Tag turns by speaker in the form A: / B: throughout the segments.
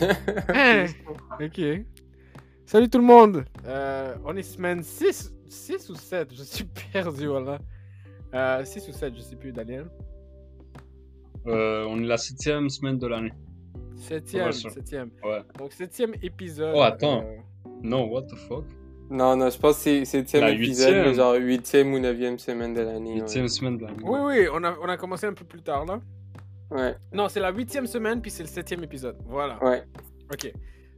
A: Ok. Salut tout le monde. Euh, on est semaine 6, 6 ou 7, je suis perdu, voilà. Euh, 6 ou 7, je sais plus, Daniel.
B: Euh, on est la septième semaine de l'année.
A: Septième,
B: Ouais,
A: septième.
B: Ouais.
A: Donc septième épisode.
B: Oh, attends.
A: euh,
B: Non, what the fuck?
C: Non, non, je pense que c'est septième
B: La
C: épisode,
B: huitième.
C: mais genre huitième ou neuvième semaine de l'année. ouais.
B: Huitième semaine de l'année.
A: Oui, oui, on a, on a commencé un peu plus tard, là.
C: Ouais,
A: Non, c'est la huitième semaine, puis c'est le septième épisode. Voilà.
C: ouais.
A: Ok.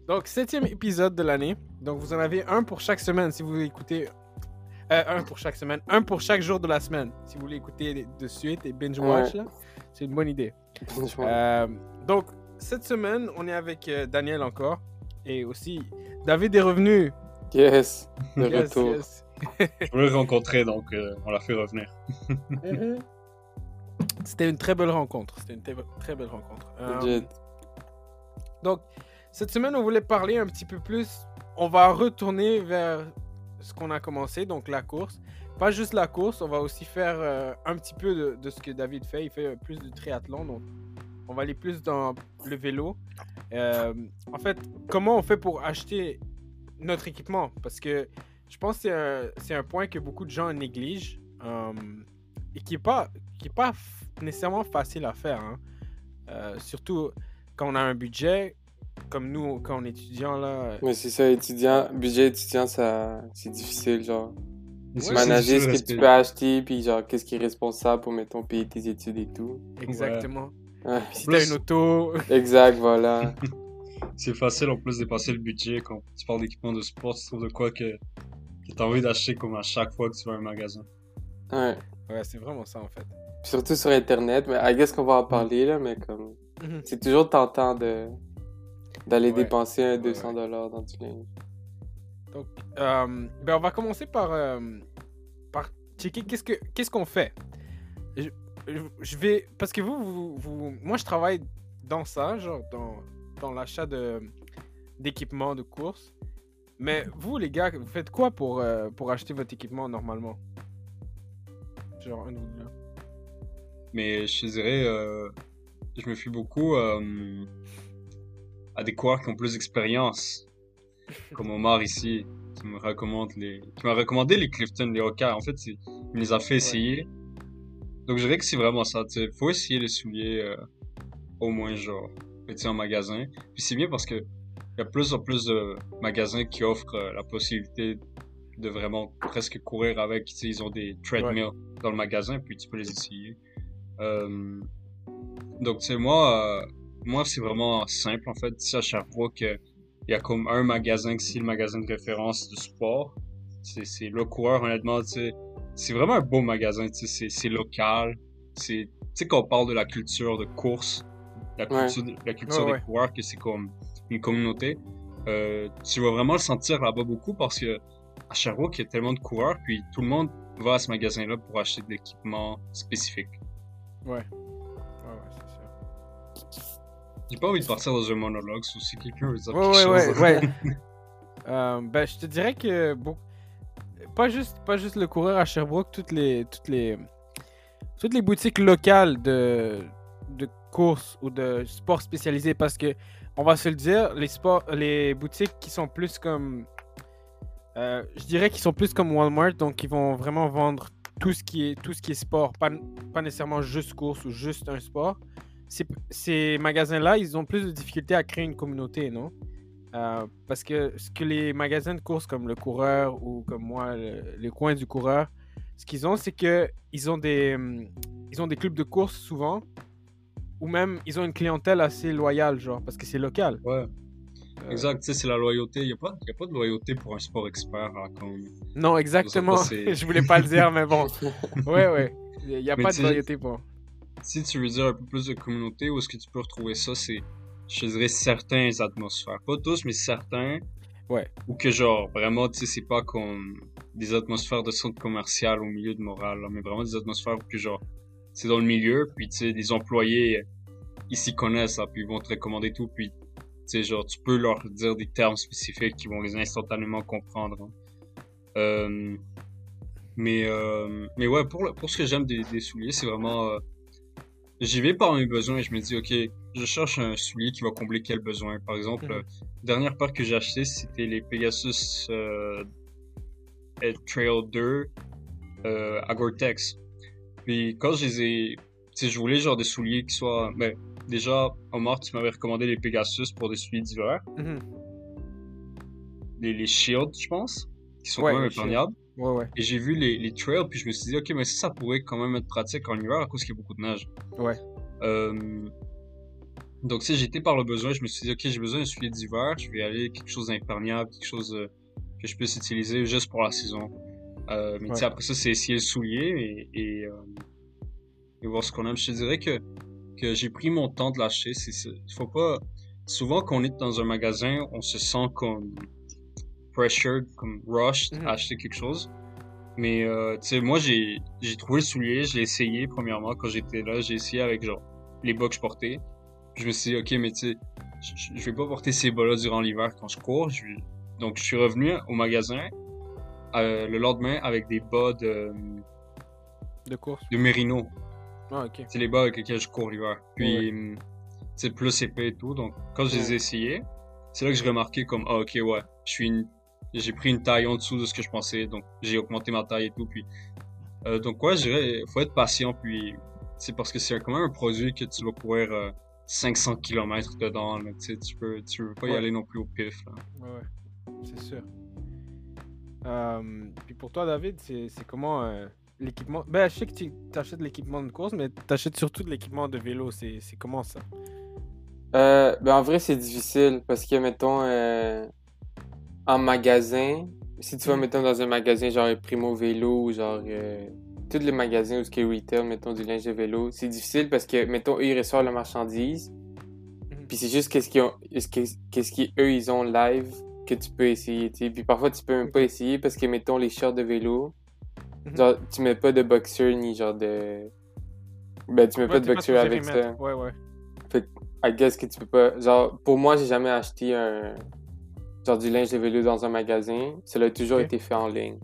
A: Donc, septième épisode de l'année. Donc, vous en avez un pour chaque semaine si vous voulez écouter. Euh, un pour chaque semaine. Un pour chaque jour de la semaine. Si vous voulez écouter de suite et binge-watch, là, c'est une bonne idée. Euh, donc, cette semaine, on est avec euh, Daniel encore. Et aussi, David est revenu.
C: Yes, de
A: Yes,
C: retour.
A: yes.
B: Je voulais le rencontrer, donc euh, on l'a fait revenir.
A: C'était une très belle rencontre. C'était une très, belle rencontre. Euh. Donc, cette semaine, on voulait parler un petit peu plus. On va retourner vers ce qu'on a commencé, donc la course. Pas juste la course, on va aussi faire euh, un petit peu de, de ce que David fait. Il fait plus de triathlon, donc on va aller plus dans le vélo. Euh, en fait, comment on fait pour acheter notre équipement? Parce que je pense que c'est un, point que beaucoup de gens négligent euh, et qui n'est pas, qui est pas nécessairement facile à faire. hein. Euh, surtout quand on a un budget, comme nous, quand on est étudiant, là.
C: Mais c'est ça, étudiant, budget étudiant, ça, c'est difficile, genre.
B: C'est
C: Manager ce que tu peux acheter, puis genre, qu'est-ce qui est responsable pour, mettons, payer tes études et tout.
A: Exactement.
C: Ouais.
A: Puis si t'as une auto,
C: Exact, voilà.
B: C'est facile en plus de dépasser le budget quand tu parles d'équipement de sport, tu trouves de quoi que, que tu as envie d'acheter comme à chaque fois que tu vas à un magasin.
C: Ouais.
A: Ouais, c'est vraiment ça en fait.
C: Surtout sur Internet, mais I guess qu'on va en parler, là, mais comme...
A: Mhm.
C: C'est toujours tentant de d'aller
A: Ouais.
C: dépenser un
A: Ouais,
C: 200 dollars dans du linge.
A: Donc, euh, ben on va commencer par, euh, par checker qu'est-ce que qu'est-ce qu'on fait. Je, je- je vais parce que vous, vous, vous- moi je travaille dans ça, genre dans, dans l'achat de d'équipements de course. Mais vous les gars, vous faites quoi pour euh, pour acheter votre équipement normalement? Genre un de vous là.
B: Mais je dirais, euh, je me fie beaucoup euh, à des coureurs qui ont plus d'expérience, comme Omar ici, qui me recommande les, qui m'a recommandé les Clifton, les Hoka. En fait, il me les a fait essayer. Donc je dirais que c'est vraiment ça. Sais, faut essayer les souliers euh, au moins genre, sais, en magasin. Puis c'est bien parce que il y a plus en plus de magasins qui offrent la possibilité de vraiment presque courir avec. Tu sais, ils ont des treadmills dans le magasin, puis tu peux les essayer. Euh, donc, tu sais, moi, euh, moi c'est vraiment simple, en fait. Ici, à Sherbrooke, il y a comme un magasin, c'est le magasin de référence de sport. C'est c'est le coureur, honnêtement, tu sais. C'est vraiment un beau magasin, tu sais. c'est- C'est local. C'est, tu sais, quand on parle de la culture de course, la
C: Ouais.
B: culture, de- la culture
A: Ouais,
B: des
A: ouais.
B: coureurs, que c'est comme une communauté, euh, tu vas vraiment le sentir là-bas beaucoup parce que à Sherbrooke, il y a tellement de coureurs, puis tout le monde va à ce magasin-là pour acheter de l'équipement spécifique.
A: Ouais. Ouais, ouais, c'est sûr.
B: J'ai pas envie de partir dans un monologue, sauf si quelqu'un veut dire
A: Ouais,
B: quelque
A: ouais,
B: chose.
A: ouais, ouais. Euh, ben, je te dirais que beau- pas juste, pas juste le coureur à Sherbrooke, toutes les, toutes les, toutes les boutiques locales de, de course ou de sport spécialisé, parce que on va se le dire, les sports, les boutiques qui sont plus comme, euh, je dirais qu'ils sont plus comme Walmart, donc ils vont vraiment vendre tout ce qui est, tout ce qui est sport, pas, pas nécessairement juste course ou juste un sport. Ces, magasins-là, ils ont plus de difficultés à créer une communauté, non? Euh, parce que ce que les magasins de course comme le coureur ou comme moi, le, le coin du coureur, ce qu'ils ont, c'est que ils ont des hum, ont des clubs de course souvent, ou même ils ont une clientèle assez loyale, genre parce que c'est local.
B: Ouais,
A: Euh,
B: exact, tu sais, c'est la loyauté. Il n'y a, pas- y a pas de loyauté pour un sport expert. hein.
A: Non, exactement. Je voulais pas le dire, mais bon. Ouais, ouais. Il n'y a
B: Mais
A: pas de loyauté pour.
B: Si tu veux dire un peu plus de communauté, où est-ce que tu peux retrouver ça, c'est, je dirais, certains atmosphères. Pas tous, mais certains.
A: Ouais.
B: Ou que genre, vraiment, tu sais, c'est pas comme des atmosphères de centre commercial au milieu de morale, là, mais vraiment des atmosphères où que genre, c'est dans le milieu, puis tu sais, les employés, ils s'y connaissent, là, puis ils vont te recommander tout, puis sais, genre, tu peux leur dire des termes spécifiques qui vont les instantanément comprendre. hein. Euh, mais, euh, mais ouais, pour, le- pour ce que j'aime des, des souliers, c'est vraiment, euh, j'y vais par mes besoins et je me dis, ok, je cherche un soulier qui va combler quel besoin. Par exemple, euh, dernière paire que j'ai acheté, c'était les Pegasus Trail 2 euh, à Gore-Tex. Puis quand je les ai, tu sais, je voulais genre des souliers qui soient, ben, déjà, Omar, tu m'avais recommandé les Pegasus pour des souliers d'hiver,
A: Mhm.
B: les, les Shield, je pense, qui sont
A: Ouais,
B: quand même
A: les Shield.
B: imperméables.
A: Ouais, ouais.
B: Et j'ai vu les, les trails, puis je me suis dit, ok, mais ça, ça pourrait quand même être pratique en hiver à cause qu'il y a beaucoup de neige.
A: Ouais.
B: Euh, donc, si j'étais par le besoin, je me suis dit, ok, j'ai besoin d'un soulier d'hiver, je vais aller quelque chose d'imperméable, quelque chose euh, que je puisse utiliser juste pour la saison. Euh, mais tu sais,
A: Ouais.
B: après ça, c'est essayer le soulier et, et, euh, et voir ce qu'on aime. Je te dirais que, que j'ai pris mon temps de l'acheter. C'est, c'est- faut pas. Souvent, quand on est dans un magasin, on se sent comme pressured, comme rushed
A: Mhm.
B: à acheter quelque chose. Mais euh, tu sais, moi j'ai j'ai trouvé le soulier, je l'ai essayé premièrement quand j'étais là, j'ai essayé avec genre les bas que je portais. Je me suis dit ok mais tu sais, je, vais pas porter ces bas là durant l'hiver quand je cours. Je Donc je suis revenu au magasin euh, le lendemain avec des bas de,
A: De course.
B: de Merino.
A: Ah, ok.
B: C'est les bas avec lesquels je cours l'hiver. Puis
A: Ouais.
B: hum, c'est plus épais et tout. Donc quand je les ai essayés, c'est là que j'ai remarqué comme ah ok ouais, je suis une... j'ai pris une taille en dessous de ce que je pensais. Donc j'ai augmenté ma taille et tout. Puis euh, donc ouais, je dirais faut être patient. Puis c'est parce que c'est quand même un produit que tu vas courir euh, 500 km dedans. Là, tu peux tu veux pas y aller non plus au pif. Là.
A: Ouais, ouais. C'est sûr. Euh, puis pour toi, David, c'est c'est comment euh, l'équipement Ben, je sais que tu achètes l'équipement de course, mais tu achètes surtout de l'équipement de vélo. C'est c'est comment ça?
C: Euh, ben en vrai, c'est difficile parce que, mettons, euh, en magasin, si tu vas,
A: Mhm.
C: mettons, dans un magasin genre Primo Vélo ou genre euh, tous les magasins où ce qui est retail, mettons, du linge de vélo, c'est difficile parce que, mettons, eux, ils reçoivent la marchandise,
A: Mhm.
C: puis c'est juste qu'est-ce qu'ils ont, qu'est-ce qu'eux, ils ont live que tu peux essayer, tu. Puis parfois, tu peux même pas essayer parce que, mettons, les shorts de vélo. Genre, tu mets pas de boxer ni genre de... Ben, tu mets
A: Ouais,
C: pas de
A: supposé
C: avec ça.
A: mettre. Ouais, ouais.
C: I guess que tu peux pas. Genre, pour moi, j'ai jamais acheté un. Genre du linge de vélo dans un magasin. Ça a toujours été fait en ligne.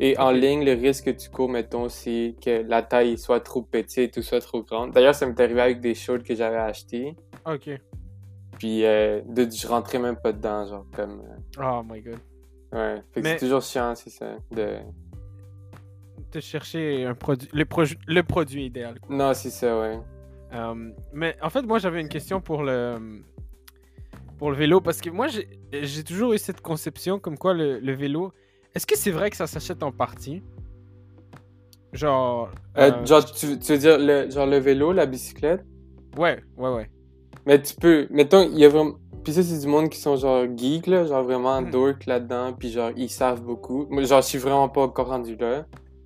C: Et en ligne, le risque que tu cours, mettons, c'est que la taille soit trop petite ou soit trop grande. D'ailleurs, ça m'est arrivé avec des shorts que j'avais achetés.
A: Ok.
C: Puis, euh, de, je rentrais même pas dedans, genre, comme.
A: Oh my god.
C: euh, ouais. Fait que
A: Mais-
C: c'est toujours chiant, c'est ça. De...
A: De chercher un produit, le, proju- le produit idéal. quoi.
C: Non, c'est ça, ouais.
A: Euh, mais en fait, moi, j'avais une question pour le pour le vélo parce que moi, j'ai toujours eu cette conception comme quoi le, le vélo. Est-ce que c'est vrai que ça s'achète en partie? Genre.
C: Euh,
A: euh,
C: genre, tu, tu veux dire le, genre le vélo, la bicyclette?
A: Ouais, ouais, ouais.
C: Mais tu peux, mettons, il y a vraiment. Puis ça, c'est du monde qui sont genre geeks, là, genre vraiment
A: Mm.
C: dork là-dedans, puis genre ils savent beaucoup. Moi, genre, je suis vraiment pas encore rendu là.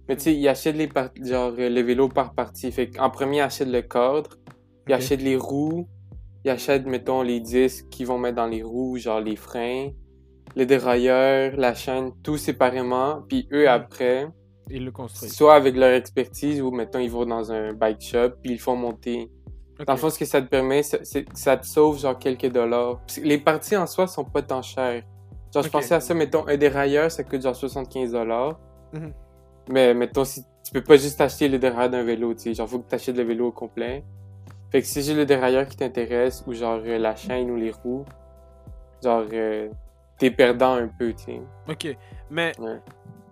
C: Mais tu sais, ils achètent les par- genre euh, le vélo par partie. Fait qu'en premier, ils achètent le cadre, ils
A: Ok.
C: achètent les roues, ils achètent, mettons, les disques qu'ils vont mettre dans les roues, genre les freins, les dérailleurs, la chaîne, tout séparément. Puis eux,
A: Mm.
C: après,
A: Ils le construisent.
C: soit avec leur expertise ou, mettons, ils vont dans un bike shop, puis ils le font monter. Dans le fond, ce que ça te permet, c'est que ça te sauve genre quelques dollars. Les parties en soi sont pas tant chères. Genre, je pensais à ça, mettons, un dérailleur, ça coûte genre 75 dollars.
A: Mhm.
C: Mais mettons, si tu peux pas juste acheter le dérailleur d'un vélo, tu sais, genre, faut que tu achètes le vélo au complet. Fait que si j'ai le dérailleur qui t'intéresse, ou genre euh, la chaîne ou les roues, genre, euh, t'es perdant un peu, tu sais.
A: Ok. Mais.
C: Ouais.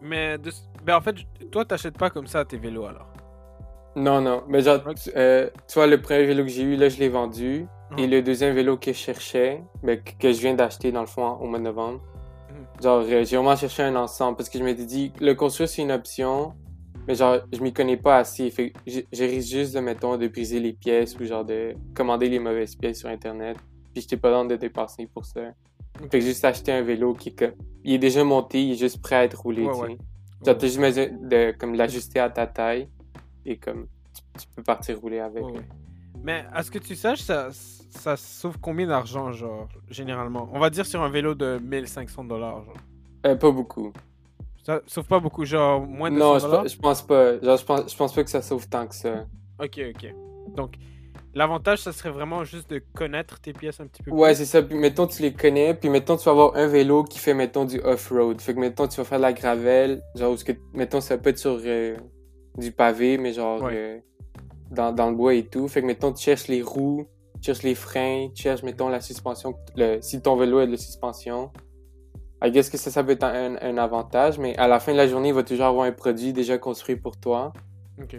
A: Mais. de- Ben, en fait, toi, t'achètes pas comme ça tes vélos alors?
C: Non, non, mais genre,
A: Ok.
C: tu, euh, tu vois, le premier vélo que j'ai eu, là, je l'ai vendu. Et le deuxième vélo que je cherchais, ben, que que je viens d'acheter dans le fond au mois de novembre. Genre euh, j'ai vraiment cherché un ensemble parce que je m'étais dit le construire c'est une option, mais genre je m'y connais pas assez. Fait j'ai- risque juste de mettons de briser les pièces ou genre de commander les mauvaises pièces sur internet. Puis j'étais pas dans de dépenser pour ça. Fait que juste acheter un vélo qui il est déjà monté, il est juste prêt à être roulé.
A: Ouais,
C: tu
A: ouais.
C: Genre
A: Ouais,
C: t'as juste besoin de comme l'ajuster à ta taille et comme tu, tu peux partir rouler avec.
A: Ouais, ouais. Mais à ce que tu saches, ça, ça sauve combien d'argent, genre, généralement? On va dire sur un vélo de 1500 dollars, genre.
C: Euh, pas beaucoup.
A: Ça sauve pas beaucoup, genre moins de
C: Non,
A: 100
C: je, je pense pas. Genre, je pense, je pense pas que ça sauve tant que ça.
A: Ok, ok. Donc, l'avantage, ça serait vraiment juste de connaître tes pièces un petit peu
C: Ouais,
A: plus.
C: c'est ça. Puis mettons, tu les connais. Puis mettons, tu vas avoir un vélo qui fait, mettons, du off-road. Fait que mettons, tu vas faire de la gravelle. Genre, où ce que, mettons, ça peut être sur euh, du pavé, mais genre,
A: Ouais.
C: euh, dans, dans le bois et tout. Fait que, mettons, tu cherches les roues, tu cherches les freins, tu cherches, mettons, la suspension, le, si ton vélo a de la suspension. I guess que ça, ça peut être un, un avantage, mais à la fin de la journée, il va toujours avoir un produit déjà construit pour toi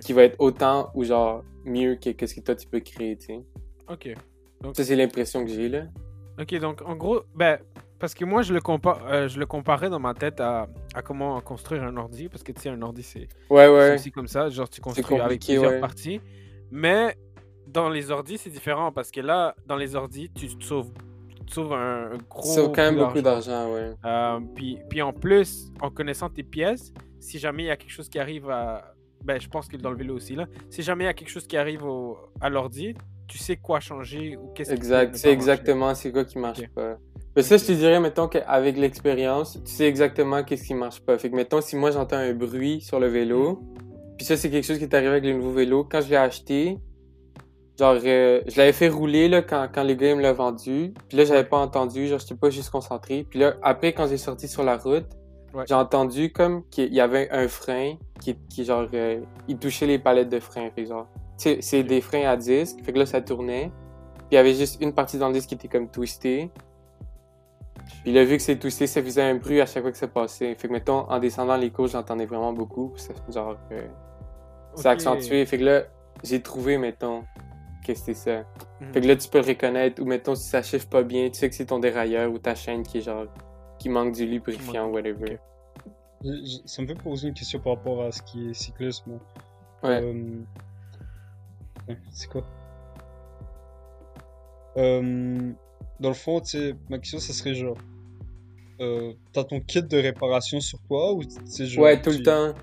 C: qui va être autant ou genre mieux que, que ce que toi tu peux créer, tu sais.
A: Ok.
C: Ça, c'est l'impression que j'ai, là.
A: Ok, donc en gros, ben, parce que moi je le, compa- euh, je le comparais dans ma tête à, à comment construire un ordi, parce que tu sais, un ordi c'est
C: Ouais, ouais.
A: aussi comme ça, genre tu construis avec plusieurs
C: ouais.
A: parties. Mais dans les ordis, c'est différent, parce que là, dans les ordis, tu te sauves, tu te sauves un, un gros.
C: C'est quand même beaucoup
A: d'argent.
C: ouais.
A: Euh, puis, puis en plus, en connaissant tes pièces, si jamais il y a quelque chose qui arrive à. Ben, je pense que dans le vélo aussi, là. Si jamais il y a quelque chose qui arrive au- à l'ordi, tu sais quoi changer ou qu'est-ce
C: Exact, c'est exactement c'est quoi qui marche pas. Mais ça, je te dirais, mettons qu'avec l'expérience, tu sais exactement qu'est-ce qui marche pas. Fait que, mettons, si moi j'entends un bruit sur le vélo, puis ça, c'est quelque chose qui est arrivé avec le nouveau vélo, quand je l'ai acheté, genre, euh, je l'avais fait rouler, là, quand, quand le gars me l'a vendu, puis là, j'avais pas entendu, genre, j'étais pas juste concentré. Puis là, après, quand j'ai sorti sur la route,
A: Ouais.
C: j'ai entendu comme qu'il y avait un frein qui, qui genre, euh, il touchait les palettes de frein, fait genre, c'est des freins à disque, fait que là, ça tournait. Puis il y avait juste une partie dans le disque qui était comme twistée. Puis là, vu que c'est twisté, ça faisait un bruit à chaque fois que ça passait. Fait que, mettons, en descendant les cours, j'entendais vraiment beaucoup. Puis ça, genre, euh, accentué. Fait que là, j'ai trouvé, mettons, que c'était ça.
A: Mhm.
C: Fait que là, tu peux le reconnaître. Ou, mettons, si ça chiffre pas bien, tu sais que c'est ton dérailleur ou ta chaîne qui est genre, qui manque du lubrifiant, whatever.
A: Ok.
B: Je- je- Ça me fait poser une question par rapport à ce qui est cyclisme.
C: Ouais.
B: Euh, ouais, C'est quoi? Euh, Dans le fond, tu sais, ma question, ça serait genre. Euh, T'as ton kit de réparation sur toi ou genre.
C: Ouais, tout
B: tu-
C: le temps.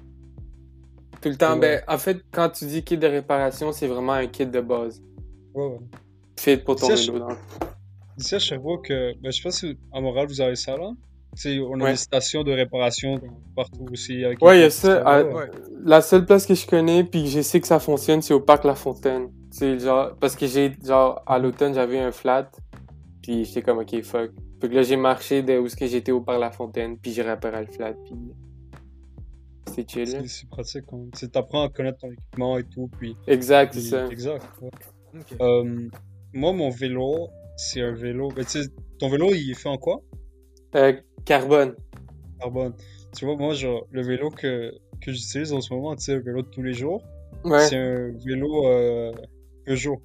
C: Tout le temps.
B: Ouais.
C: Ben, en fait, quand tu dis kit de réparation, c'est vraiment un kit de base.
B: Ouais, ouais.
C: Fait pour ton
B: Ça, je-
C: vélo. dans
B: Ici à Sherbrooke, ben, je sais pas si à Montréal vous avez ça là. Tu sais, on a
C: Ouais.
B: des stations de réparation partout aussi. Avec
C: Ouais, il y a ça. à-
B: ouais.
C: La seule place que je connais, puis que je sais que ça fonctionne, c'est au parc La Fontaine. C'est genre, parce que j'ai, genre, à l'automne, j'avais un flat, puis j'étais comme, ok, fuck. Fait que là, j'ai marché de où ce que j'étais au parc La Fontaine, puis j'ai réparé le flat, puis c'est chill.
B: C'est c'est pratique. hein. Tu sais, t'apprends à connaître ton équipement et tout. Puis,
C: Exact, c'est ça.
B: Exact. ouais. Euh, moi, mon vélo, c'est un vélo. Ben, tu sais, ton vélo, il est fait en quoi?
C: Euh, carbone.
B: Carbone. Tu vois, moi, genre, le vélo que, que j'utilise en ce moment, tu sais, le vélo de tous les jours,
C: Ouais.
B: c'est un vélo euh, Peugeot.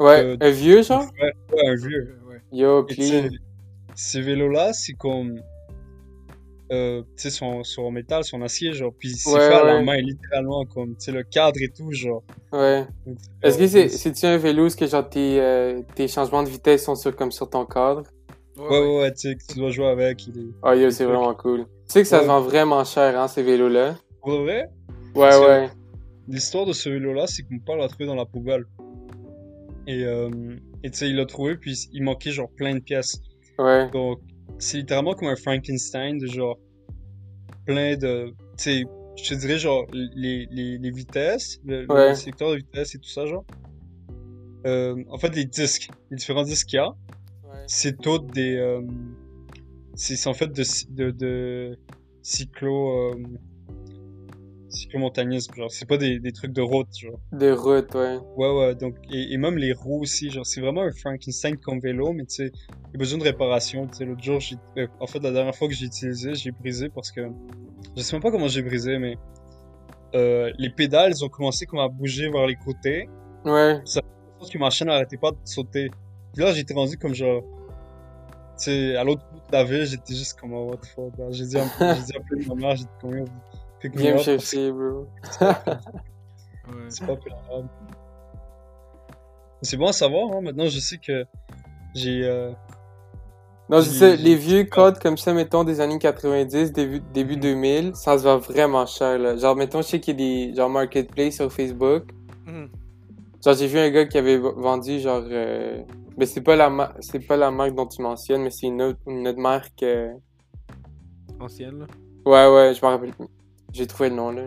C: Ouais.
B: euh,
C: un vieux, genre?
B: Ouais, ouais, un vieux.
A: Ouais.
C: Yo, clean.
B: ces vélos-là, c'est comme. Euh, tu sais, sont, sont en métal, sont en acier, genre. Puis c'est
C: Ouais,
B: fait à la main, littéralement, comme, tu sais, le cadre et tout, genre.
C: Ouais. Est-ce que c'est, c'est-tu un vélo où ce que, genre, tes, euh, tes changements de vitesse sont sur, comme sur ton cadre?
B: Ouais, ouais, ouais, tu sais, que tu dois jouer avec. Il est...
C: Oh, yo, c'est vraiment cool. Tu sais que ça
B: Ouais.
C: se vend vraiment cher, hein, ces vélos-là?
B: Pour vrai,
C: Ouais,
B: C'est-
C: ouais.
B: l'histoire de ce vélo-là, c'est mon père l'a trouvé dans la poubelle. Et, euh, et tu sais, il l'a trouvé, puis il manquait genre plein de pièces.
C: Ouais.
B: Donc, c'est littéralement comme un Frankenstein de genre plein de. Tu sais, je te dirais genre les, les, les vitesses, le, secteur de vitesse et tout ça, genre. Euh, en fait, les disques, les différents disques qu'il y a, c'est tout des. euh, c'est c'est en fait de, de, de cyclo. Euh, cyclomontanisme, genre. C'est pas des, des trucs de route, genre.
C: De route, ouais.
B: Ouais, ouais, donc, et, et même les roues aussi, genre, c'est vraiment un Frankenstein comme vélo, mais tu sais, il a besoin de réparation, tu sais, l'autre jour, j'ai, euh, en fait, la dernière fois que j'ai utilisé, j'ai brisé parce que, je sais même pas comment j'ai brisé, mais, euh, les pédales, elles ont commencé comme à bouger vers les côtés,
C: Ouais.
B: pense que ma chaîne n'arrêtait pas de sauter. Puis là, j'étais rendu comme genre, tu sais, à l'autre bout de la ville, j'étais juste comme, oh, what the fuck, j'ai dit, un peu- j'ai dit un peu de ma mère, j'ai dit combien, pick me
C: Viens me
B: up, parce que
C: chercher, bro.
A: Ouais.
B: c'est pas. C'est bon à savoir, hein. Maintenant, je sais que j'ai. Euh...
C: Non, je sais, les vieux codes comme ça, mettons, des années 90, début, début
B: Mhm.
C: 2000, ça se vend vraiment cher, là. Genre, mettons, je sais qu'il y a des, genre, marketplace sur Facebook.
A: Mhm.
C: Genre, j'ai vu un gars qui avait vendu, genre, euh... mais c'est pas la ma- c'est pas la marque dont tu mentionnes, mais c'est une autre, une autre marque, euh,
A: Ancienne, là.
C: Ouais, ouais, je me rappelle. J'ai trouvé le nom, là.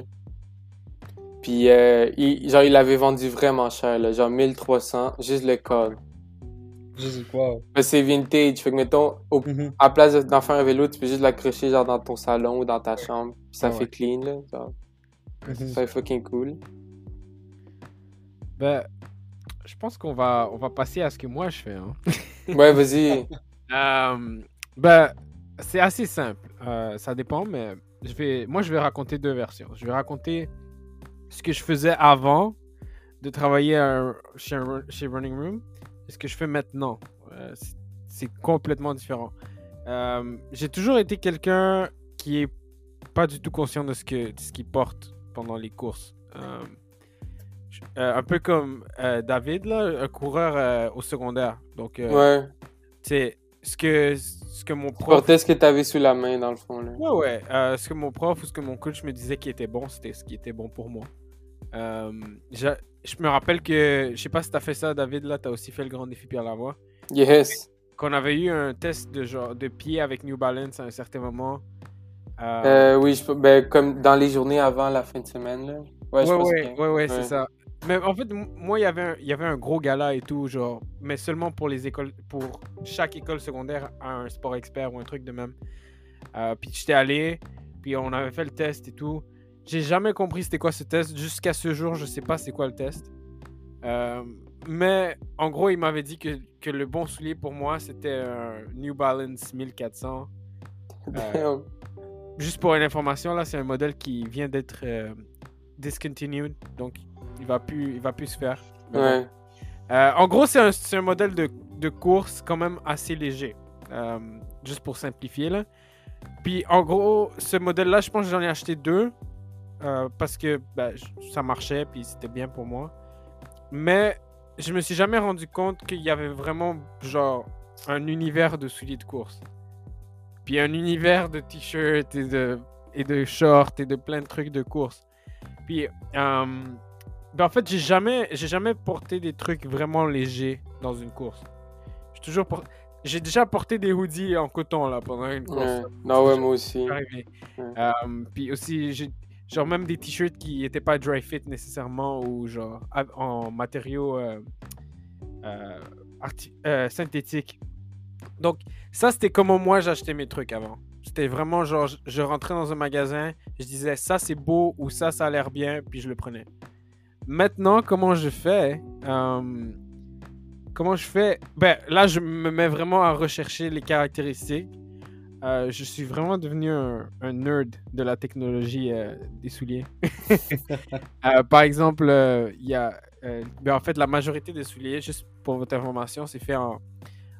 C: Puis, euh, il, genre, il l'avait vendu vraiment cher, là. Genre 1300, juste le code.
B: Je sais quoi?
C: C'est vintage. Fait que, mettons, au-
B: Mhm.
C: à place de- d'en faire un vélo, tu peux juste l'accrocher, genre, dans ton salon ou dans ta chambre. Puis ça
A: Ah
C: fait
A: ouais.
C: clean, là. Genre,
B: Mhm.
C: ça fait fucking cool.
A: Ben, je pense qu'on va, on va passer à ce que moi je fais. Hein.
C: Ouais, vas-y.
A: Euh, ben, c'est assez simple. Euh, ça dépend, mais je vais, moi, je vais raconter deux versions. Je vais raconter ce que je faisais avant de travailler à- chez, un- chez Running Room et ce que je fais maintenant. Euh, c'est- complètement différent. Euh, J'ai toujours été quelqu'un qui est pas du tout conscient de ce que de ce qu'il porte pendant les courses. Euh, un peu comme David, là, un coureur au secondaire. Donc,
C: Ouais.
A: c'est ce que, ce que mon
C: Tu
A: prof.
C: portais ce que t'avais sous la main, dans le fond, là.
A: Ouais, ouais. euh, ce que mon prof ou ce que mon coach me disait qui était bon, c'était ce qui était bon pour moi. Euh, je me rappelle que, je sais pas si t'as fait ça, David, là, t'as aussi fait le grand défi Pierre Lavoie.
C: Yes.
A: Qu'on avait eu un test de genre de pied avec New Balance à un certain moment. Euh,
C: Euh, oui, je, ben, comme dans les journées avant la fin de semaine, là. Ouais, je
A: ouais,
C: pense
A: ouais,
C: que-
A: ouais, ouais, c'est ça. Mais en fait, moi, il y avait un- il y avait un gros gala et tout, genre, mais seulement pour les écoles, pour chaque école secondaire un sport expert ou un truc de même. Euh, puis j'étais allé, puis on avait fait le test et tout. J'ai jamais compris c'était quoi ce test. Jusqu'à ce jour, je sais pas c'est quoi le test. Euh, mais en gros, il m'avait dit que, que le bon soulier pour moi, c'était un New Balance 1400. Euh, Juste pour une information, là, c'est un modèle qui vient d'être euh, discontinued, donc il va plus, il va plus se faire.
C: Ouais.
A: Euh, en gros, c'est un, un modèle de, de course quand même assez léger, Euh, juste pour simplifier là. Puis en gros, ce modèle-là, je pense que j'en ai acheté deux euh, parce que ben, ça marchait puis c'était bien pour moi. Mais je me suis jamais rendu compte qu'il y avait vraiment genre un univers de souliers de course. Puis un univers de t-shirts et de, et de shorts et de plein de trucs de course. Puis, euh, ben en fait, j'ai jamais, j'ai jamais porté des trucs vraiment légers dans une course. J'ai toujours por- J'ai déjà porté des hoodies en coton là pendant une course.
C: ouais. Non, ouais, moi aussi. Ouais.
A: Euh, puis aussi, j'ai genre même des t-shirts qui n'étaient pas dry fit nécessairement ou genre en matériaux euh, euh, euh, synthétiques. Donc, ça, c'était comment moi j'achetais mes trucs avant. C'était vraiment genre, je, je rentrais dans un magasin, je disais ça c'est beau ou ça ça a l'air bien, puis je le prenais. Maintenant, comment je fais euh, Comment je fais? Ben là, je me mets vraiment à rechercher les caractéristiques. Euh, je suis vraiment devenu un, un nerd de la technologie euh, des souliers. Par exemple, il y a. ben, en fait, la majorité des souliers, juste pour votre information, c'est fait en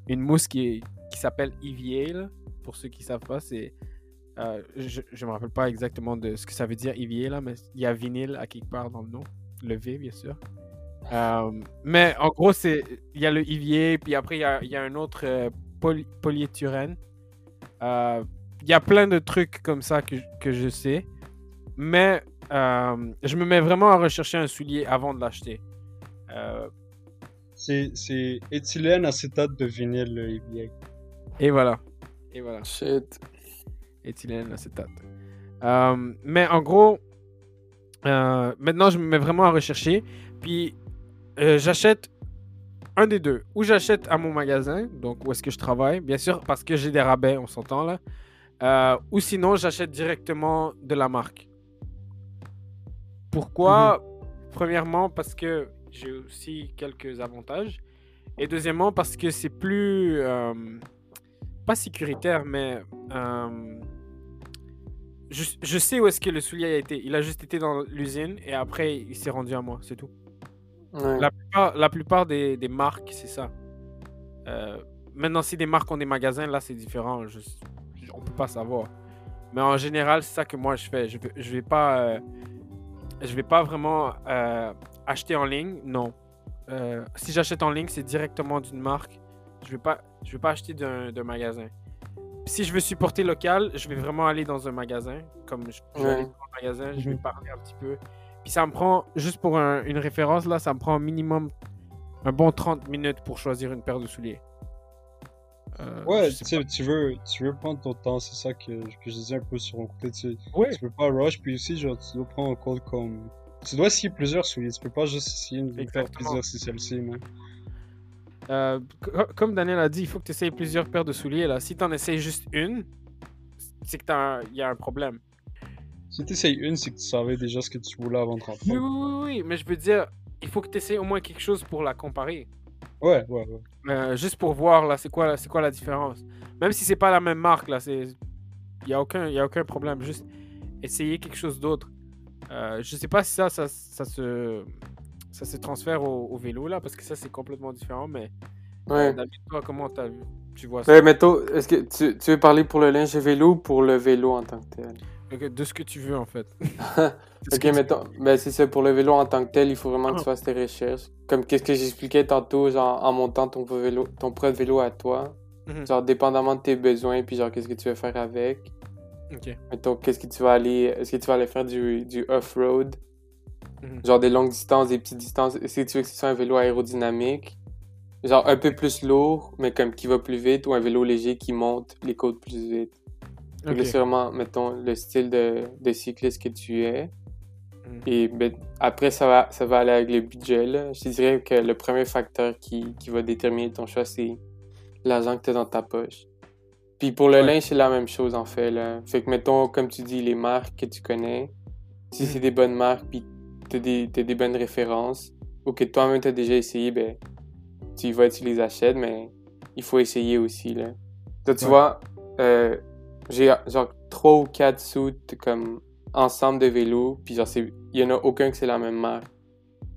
A: une mousse qui, qui s'appelle EVA. là. Pour ceux qui ne savent pas, c'est. euh, je ne me rappelle pas exactement de ce que ça veut dire EVA, là, mais il y a vinyle à quelque part dans le nom. Le V, bien sûr. Euh, mais en gros, c'est il y a le EVA, puis après, il y a, il y a un autre euh, poly- polyéthylène. Euh, Il y a plein de trucs comme ça que, que je sais. Mais euh, je me mets vraiment à rechercher un soulier avant de l'acheter. Euh,
B: C'est, c'est éthylène acétate de vinyle, le EVA.
A: et voilà. Et voilà.
C: Shit.
A: éthylène acétate. Euh, mais en gros, euh, maintenant, je me mets vraiment à rechercher. Puis, euh, j'achète un des deux. Ou j'achète à mon magasin, donc où est-ce que je travaille, bien sûr, parce que j'ai des rabais, on s'entend là. Euh, ou sinon, j'achète directement de la marque. Pourquoi? Premièrement, parce que j'ai aussi quelques avantages. Et deuxièmement, parce que c'est plus... pas sécuritaire, mais... je, je sais où est-ce que le soulier a été. Il a juste été dans l'usine et après, il s'est rendu à moi, c'est tout.
C: Ouais.
A: La plupart, la plupart des, des marques, c'est ça. Euh, maintenant, si des marques ont des magasins, là, c'est différent. Je, je- on peut pas savoir. Mais en général, c'est ça que moi, je fais. Je, je vais pas... euh, je vais pas vraiment euh, acheter en ligne, non. Si j'achète en ligne, c'est directement d'une marque. Je vais pas, je vais pas acheter d'un magasin. Si je veux supporter local, je vais vraiment aller dans un magasin. Comme je, je vais
C: Ouais.
A: aller dans un magasin, je vais
B: Mhm.
A: parler un petit peu. Puis ça me prend, juste pour un- une référence, là, ça me prend minimum un bon 30 minutes pour choisir une paire de souliers. Euh,
B: Ouais, tu veux, tu veux prendre ton temps, c'est ça que, que je disais un peu sur mon côté. Tu.
A: Ouais,
B: tu peux pas rush, puis aussi, genre, tu dois prendre en compte comme. Tu dois essayer plusieurs souliers, tu peux pas juste essayer une paire plaisir si celle-ci, mais.
A: Euh, co- comme Daniel a dit, il faut que tu essayes plusieurs paires de souliers. Là. Si tu en essayes juste une, c'est que t'as un- il y a un problème.
B: Si t'essayes une, c'est que tu savais déjà ce que tu voulais avant de rentrer.
A: Oui, oui, oui, mais je veux dire, il faut que tu essaies au moins quelque chose pour la comparer.
B: Ouais, ouais, ouais.
A: Euh, juste pour voir là, c'est quoi, quoi la différence. Même si c'est pas la même marque là, c'est, il y a aucun, y a aucun problème. Juste essayer quelque chose d'autre. Euh, je sais pas si ça, ça, ça se, ça se transfère au, au vélo là, parce que ça c'est complètement différent. Mais
C: Ouais.
A: David, toi, comment vu, tu vois ça?
C: Ouais, mettons, est-ce que tu, tu veux parler pour le linge vélo ou pour le vélo en tant que tel?
A: Ok, De ce que tu veux en fait.
C: Ok, mettons, ben c'est ça, pour le vélo en tant que tel, il faut vraiment que tu
A: Ah.
C: fasses tes recherches. Comme qu'est-ce que j'expliquais tantôt, genre en montant ton vélo, ton propre vélo à toi,
A: Mhm.
C: genre dépendamment de tes besoins, puis genre qu'est-ce que tu veux faire avec.
A: Ok.
C: Mettons, qu'est-ce que tu vas aller, est-ce que tu vas aller faire du, du off-road,
A: Mhm.
C: genre des longues distances, des petites distances, que tu veux que ce soit un vélo aérodynamique, genre un peu plus lourd, mais comme qui va plus vite, ou un vélo léger qui monte les côtes plus vite.
A: Ok.
C: C'est vraiment, mettons, le style de, de cycliste que tu es.
A: Mhm.
C: Et ben, après, ça va, ça va aller avec le budget. Là. Je te dirais que le premier facteur qui, qui va déterminer ton choix, c'est l'argent que tu as dans ta poche. Puis pour le
A: Ouais.
C: linge, c'est la même chose en fait. Là. Fait que mettons, comme tu dis, les marques que tu connais, si
A: Mhm.
C: c'est des bonnes marques, puis tu as des, t'as des bonnes références, ou que toi-même tu as déjà essayé, ben, tu y vas et tu les achètes, mais il faut essayer aussi. Là. Toi, tu
A: Ouais.
C: vois, euh, j'ai genre trois ou quatre suits comme ensemble de vélos, puis genre, il y en a aucun que c'est la même marque.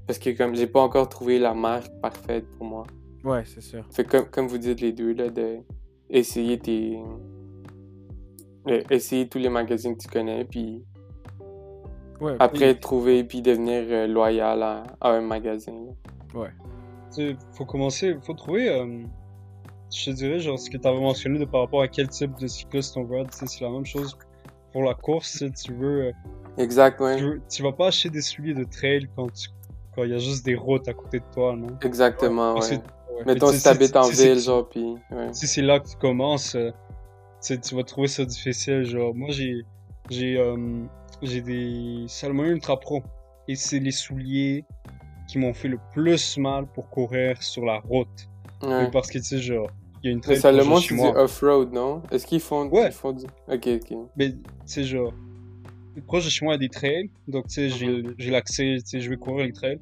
C: Parce que comme j'ai pas encore trouvé la marque parfaite pour moi.
A: Ouais, c'est sûr.
C: Fait comme, comme vous dites les deux, là, de essayer tes. euh, essayer tous les magazines que tu connais, puis
A: Ouais.
C: après
A: puis-
C: trouver, puis devenir euh, loyal à, à un magasin.
A: Ouais.
B: Tu sais, faut commencer, faut trouver, euh, je te dirais, genre, ce que tu avais mentionné de par rapport à quel type de cycliste on veut être, tu sais, c'est la même chose pour la course, tu sais, tu veux, euh,
C: Exact, ouais.
B: tu veux- tu vas pas acheter des souliers de trail quand tu, quand il y a juste des routes à côté de toi, non?
C: Exactement, ouais.
B: que- ouais.
C: Mettons
B: Mais
C: si t'habites en
B: si
C: ville, genre, puis. Ouais.
B: si c'est là que tu commences, euh, tu sais, tu vas trouver ça difficile. Genre, moi, j'ai, j'ai, euh, j'ai des Salomon Ultra Pro. Et c'est les souliers qui m'ont fait le plus mal pour courir sur la route.
C: Ouais.
B: Parce que, tu sais, genre, il y a une chez
C: c'est du
B: moi.
C: off-road, non? Est-ce qu'ils font,
B: Ouais.
C: ils font du. Ok, ok.
B: Mais, tu sais, genre, proche de chez moi, il y a des trails. Donc, tu sais, j'ai,
C: Mhm.
B: j'ai l'accès, tu sais, je vais courir les trails.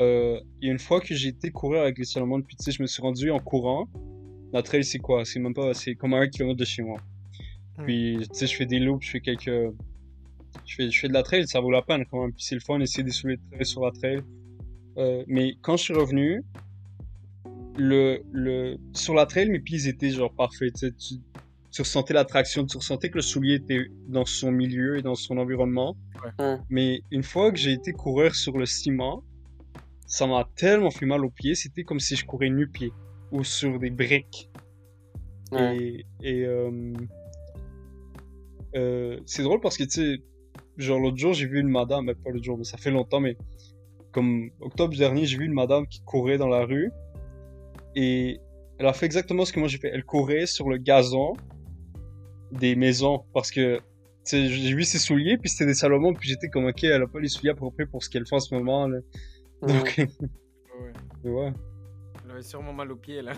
B: Euh, il y a une fois que j'ai été courir avec les Salomon, puis tu sais, je me suis rendu en courant. La trail, c'est quoi? C'est même pas, c'est comme à un kilomètre de chez moi.
A: Hmm.
B: Puis, tu sais, je fais des loops, je fais quelques. Je fais, je fais de la trail, ça vaut la peine quand même. Puis, c'est le fun d'essayer des souliers de trail sur la trail. Euh, mais quand je suis revenu, le, le, sur la trail, mes pieds étaient genre parfaits. Tu, sais, tu, tu ressentais l'attraction, tu ressentais que le soulier était dans son milieu et dans son environnement.
C: Ouais.
B: Mais une fois que j'ai été courir sur le ciment, ça m'a tellement fait mal aux pieds. C'était comme si je courais nu-pied ou sur des briques.
C: Ouais.
B: Et, et euh, euh, c'est drôle parce que, tu sais, genre l'autre jour, j'ai vu une madame, mais pas l'autre jour, mais ça fait longtemps, mais comme octobre dernier, j'ai vu une madame qui courait dans la rue et elle a fait exactement ce que moi j'ai fait. Elle courait sur le gazon des maisons parce que, j'ai vu ses souliers, puis c'était des Salomon, puis j'étais comme, ok, elle a pas les souliers appropriés pour ce qu'elle fait en ce moment, là. Donc,
A: Ouais.
B: ouais.
A: Elle avait sûrement mal aux pieds là.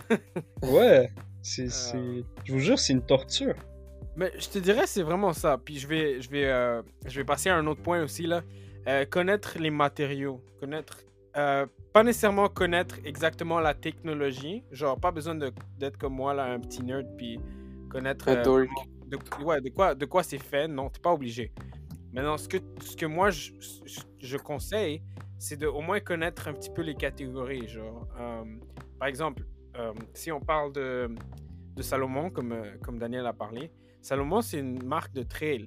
B: Ouais, c'est,
A: Euh.
B: c'est, je vous jure, c'est une torture.
A: Mais je te dirais, c'est vraiment ça. Puis je vais, je vais, euh, je vais passer à un autre point aussi là. Euh, connaître les matériaux, connaître, euh, pas nécessairement connaître exactement la technologie. Genre, pas besoin d'être comme moi là, un petit nerd puis connaître. De, ouais, de quoi, de quoi c'est fait. Non, t'es pas obligé. Maintenant, ce que, ce que moi je, je- je conseille, c'est de au moins connaître un petit peu les catégories. Genre, par exemple, si on parle de, de Salomon, comme, comme Daniel a parlé, Salomon, c'est une marque de trail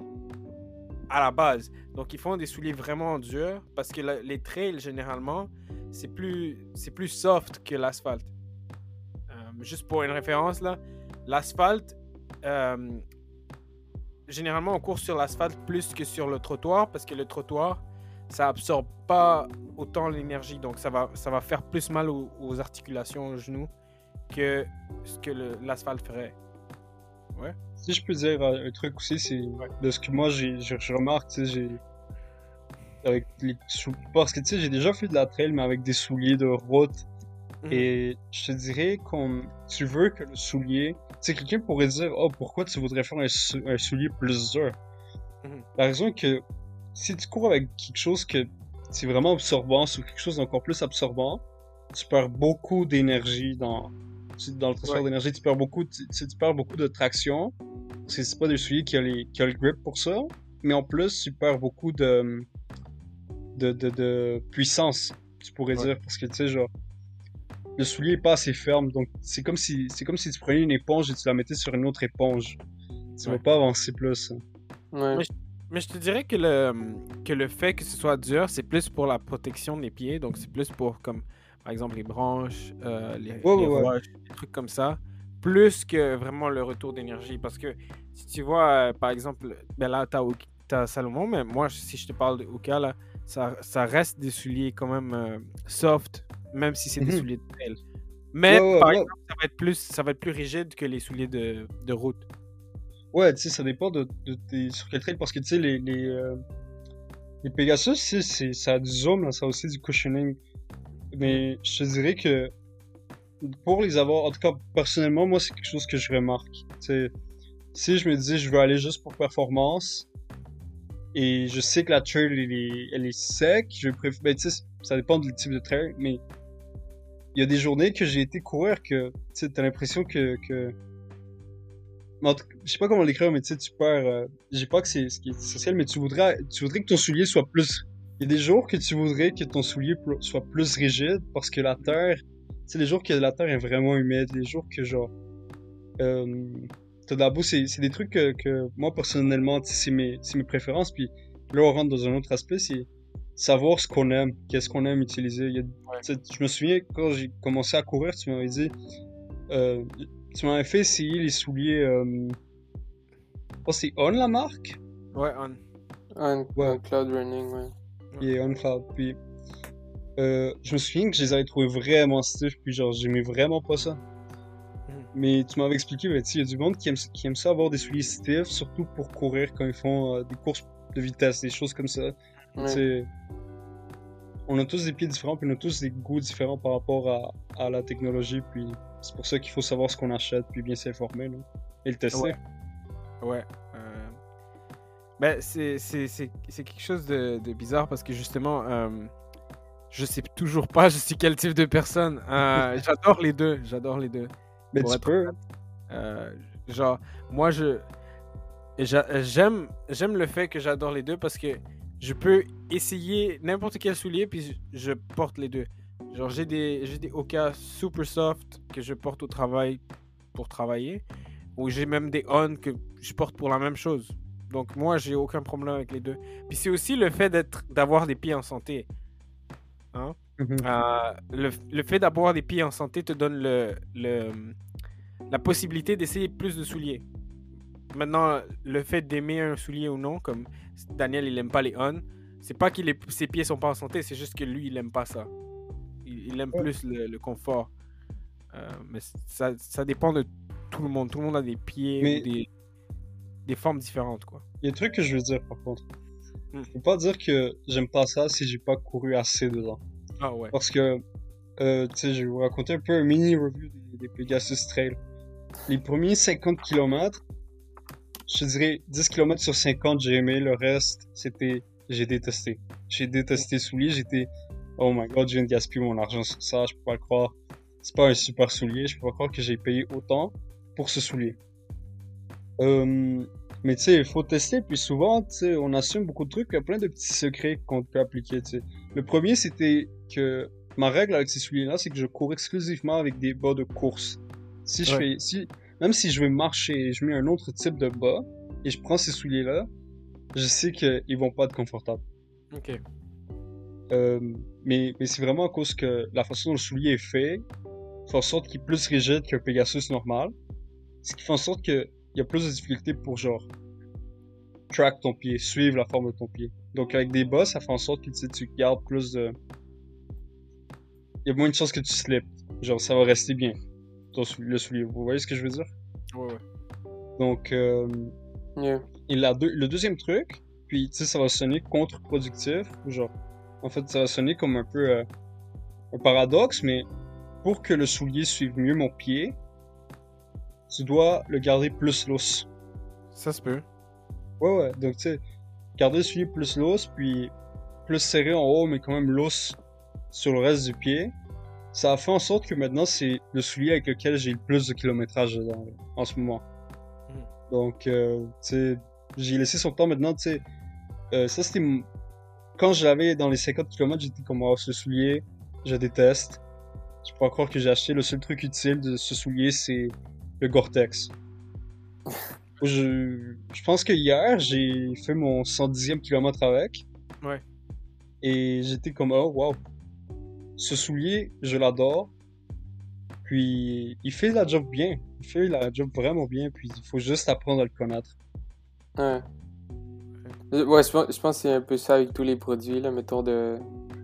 A: à la base. Donc, ils font des souliers vraiment durs parce que les trails, généralement, c'est plus, c'est plus soft que l'asphalte. Euh, juste pour une référence, là, l'asphalte, euh, généralement, on court sur l'asphalte plus que sur le trottoir parce que le trottoir, ça absorbe pas autant l'énergie. Donc, ça va, ça va faire plus mal aux, aux articulations, aux genoux que ce que l'asphalte ferait.
B: Si je peux dire euh, un truc aussi, c'est de ce que moi j'ai, je, remarque, tu sais, j'ai. Avec les sou- Parce que tu sais, j'ai déjà fait de la trail, mais avec des souliers de route.
A: Mhm.
B: Et je te dirais qu'on. Tu veux que le soulier. Tu sais, quelqu'un pourrait dire, oh, pourquoi tu voudrais faire un, sou- un soulier plus dur?
A: Mhm.
B: La raison est que si tu cours avec quelque chose que c'est vraiment absorbant sur quelque chose d'encore plus absorbant, tu perds beaucoup d'énergie dans, dans le transfert
A: Ouais.
B: d'énergie, tu perds beaucoup, tu, perds beaucoup de traction. Parce que c'est pas des souliers qui a, les, qui a le grip pour ça. Mais en plus, tu perds beaucoup de, de, de, de puissance, tu pourrais
A: Ouais.
B: dire. Parce que tu sais, genre, le soulier est pas assez ferme. Donc, c'est comme si, c'est comme si tu prenais une éponge et tu la mettais sur une autre éponge. Tu
A: Ouais.
B: vas pas avancer plus.
C: Ouais.
A: Mais Mais je te dirais que le, que le fait que ce soit dur, c'est plus pour la protection des pieds. Donc, c'est plus pour, comme, par exemple, les branches, euh, les,
B: Ouais,
A: les
B: ouais, ouais.
A: roches, des trucs comme ça. Plus que vraiment le retour d'énergie. Parce que si tu vois, euh, par exemple, ben là, t'as Oki- t'as Salomon, mais moi, si je te parle de Oka, là, ça, ça reste des souliers quand même euh, soft, même si c'est des
B: Mhm.
A: souliers de trail. Mais, par exemple, ça va, être plus, ça va être plus rigide que les souliers de, de route.
B: Ouais, tu sais, ça dépend de, de, tes- sur quel trail, parce que tu sais, les, les, les Pegasus, c'est, ça a du zoom, là, ça a aussi du cushioning. Mais je te dirais que pour les avoir, en tout cas, personnellement, moi, c'est quelque chose que je remarque. Tu sais, si je me dis, je veux aller juste pour performance, et je sais que la trail, elle est, sec, je préfère, ben, ça dépend du type de trail, mais il y a des journées que j'ai été courir que, tu t'as l'impression que, que, je sais pas comment l'écrire, mais tu sais, tu perds. Euh, dis pas que c'est ce qui est essentiel, mais tu voudrais, tu voudrais que ton soulier soit plus. Il y a des jours que tu voudrais que ton soulier pl- soit plus rigide parce que la terre. Tu sais, les jours que la terre est vraiment humide, les jours que genre. Euh, t'as de la boue, c'est c'est des trucs que, que moi personnellement, c'est mes, c'est mes préférences. Puis là, on rentre dans un autre aspect, c'est savoir ce qu'on aime, qu'est-ce qu'on aime utiliser. Il y a- tu sais, je me souviens quand j'ai commencé à courir, tu m'avais dit. Euh, tu m'avais fait essayer les souliers. Euh... Oh, c'est On la marque?
A: Ouais, on.
C: Un,
B: Ouais.
C: un cloud running, ouais.
B: Et On Cloud. Puis, euh, je me souviens que je les avais trouvés vraiment stiff, puis genre, j'aimais vraiment pas ça.
A: Mhm.
B: Mais tu m'avais expliqué, ben, tu sais, il y a du monde qui aime, qui aime ça avoir des souliers stiff, surtout pour courir quand ils font euh, des courses de vitesse, des choses comme ça. Sais, on a tous des pieds différents, puis on a tous des goûts différents par rapport à, à la technologie, puis c'est pour ça qu'il faut savoir ce qu'on achète, puis bien s'informer, et le tester.
A: Ouais. Ouais. Ben, c'est quelque chose de, de bizarre parce que justement, euh, je sais toujours pas je suis quel type de personne. Euh, j'adore les deux. J'adore les deux.
B: Mais
A: Pour
B: tu peux,
A: Euh, genre, moi, je j'a- j'aime j'aime le fait que j'adore les deux parce que je peux essayer n'importe quel soulier puis je, je porte les deux. Genre, j'ai des j'ai des Oka super soft que je porte au travail pour travailler ou j'ai même des On que je porte pour la même chose. Donc moi, j'ai aucun problème avec les deux. Puis c'est aussi le fait d'être d'avoir des pieds en santé. Hein?
B: Mhm.
A: Euh, le, le fait d'avoir des pieds en santé te donne le, le, la possibilité d'essayer plus de souliers. Maintenant, le fait d'aimer un soulier ou non, comme Daniel, il aime pas les on, c'est pas que ses pieds sont pas en santé, c'est juste que lui, il aime pas ça. Il, il aime
B: Ouais.
A: plus le, le confort. Euh, mais ça, ça dépend de tout le monde. Tout le monde a des pieds
B: Mais-
A: ou des, des formes différentes, quoi.
B: Il y a un truc que je veux dire par contre.
A: Hmm.
B: Je peux pas dire que j'aime pas ça si j'ai pas couru assez dedans.
A: Ah ouais.
B: Parce que, euh, tu sais, je vais vous raconter un peu un mini review des, des Pegasus Trail. Les premiers 50 km, je te dirais 10 km sur 50, j'ai aimé. Le reste, c'était, j'ai détesté. J'ai détesté soulier. J'étais, oh my god, je viens de gaspiller mon argent sur ça. Je peux pas le croire. C'est pas un super soulier. Je peux pas croire que j'ai payé autant pour ce soulier. Euh, mais tu sais, il faut tester. Puis souvent, tu sais, on assume beaucoup de trucs. Il y a plein de petits secrets qu'on peut appliquer, tu sais. Le premier, c'était que ma règle avec ces souliers-là, c'est que je cours exclusivement avec des bas de course. Si je
A: Ouais.
B: fais, si, même si je vais marcher et je mets un autre type de bas et je prends ces souliers-là, je sais qu'ils vont pas être confortables.
A: Ok.
B: Euh, mais mais c'est vraiment à cause que la façon dont le soulier est fait fait en sorte qu'il est plus rigide qu'un Pegasus normal. Ce qui fait en sorte qu'il y a plus de difficultés pour genre track ton pied, suivre la forme de ton pied. Donc avec des bas, ça fait en sorte que tu, sais, tu gardes plus de... Il y a moins de chances que tu slips. Genre ça va rester bien, ton sou- le soulier. Vous voyez ce que je veux dire?
A: Ouais, ouais.
B: Donc... Euh,
C: Yeah.
B: et la deux- le deuxième truc, puis tu sais, ça va sonner contre-productif, genre, en fait, ça va sonner comme un peu euh, un paradoxe, mais pour que le soulier suive mieux mon pied, tu dois le garder plus lousse.
A: Ça se peut.
B: Ouais, ouais, donc tu sais, garder le soulier plus lousse, puis plus serré en haut, mais quand même lousse sur le reste du pied. Ça a fait en sorte que maintenant, c'est le soulier avec lequel j'ai le plus de kilométrage dedans, en ce moment.
A: Mhm.
B: Donc, euh, tu sais, j'ai laissé son temps maintenant, tu sais. euh, ça, c'était. Quand je l'avais dans les 50 km, j'étais comme, oh, ce soulier, je déteste. Je pourrais croire que j'ai acheté le seul truc utile de ce soulier, c'est le Gore-Tex. je, je pense que hier, j'ai fait mon 110e kilomètre avec.
A: Ouais.
B: Et j'étais comme, oh, wow. Ce soulier, je l'adore. Puis, il fait la job bien. Il fait la job vraiment bien. Puis, il faut juste apprendre à le connaître.
C: Ouais. Euh, Ouais, je pense, je pense que c'est un peu ça avec tous les produits, là, mettons, de,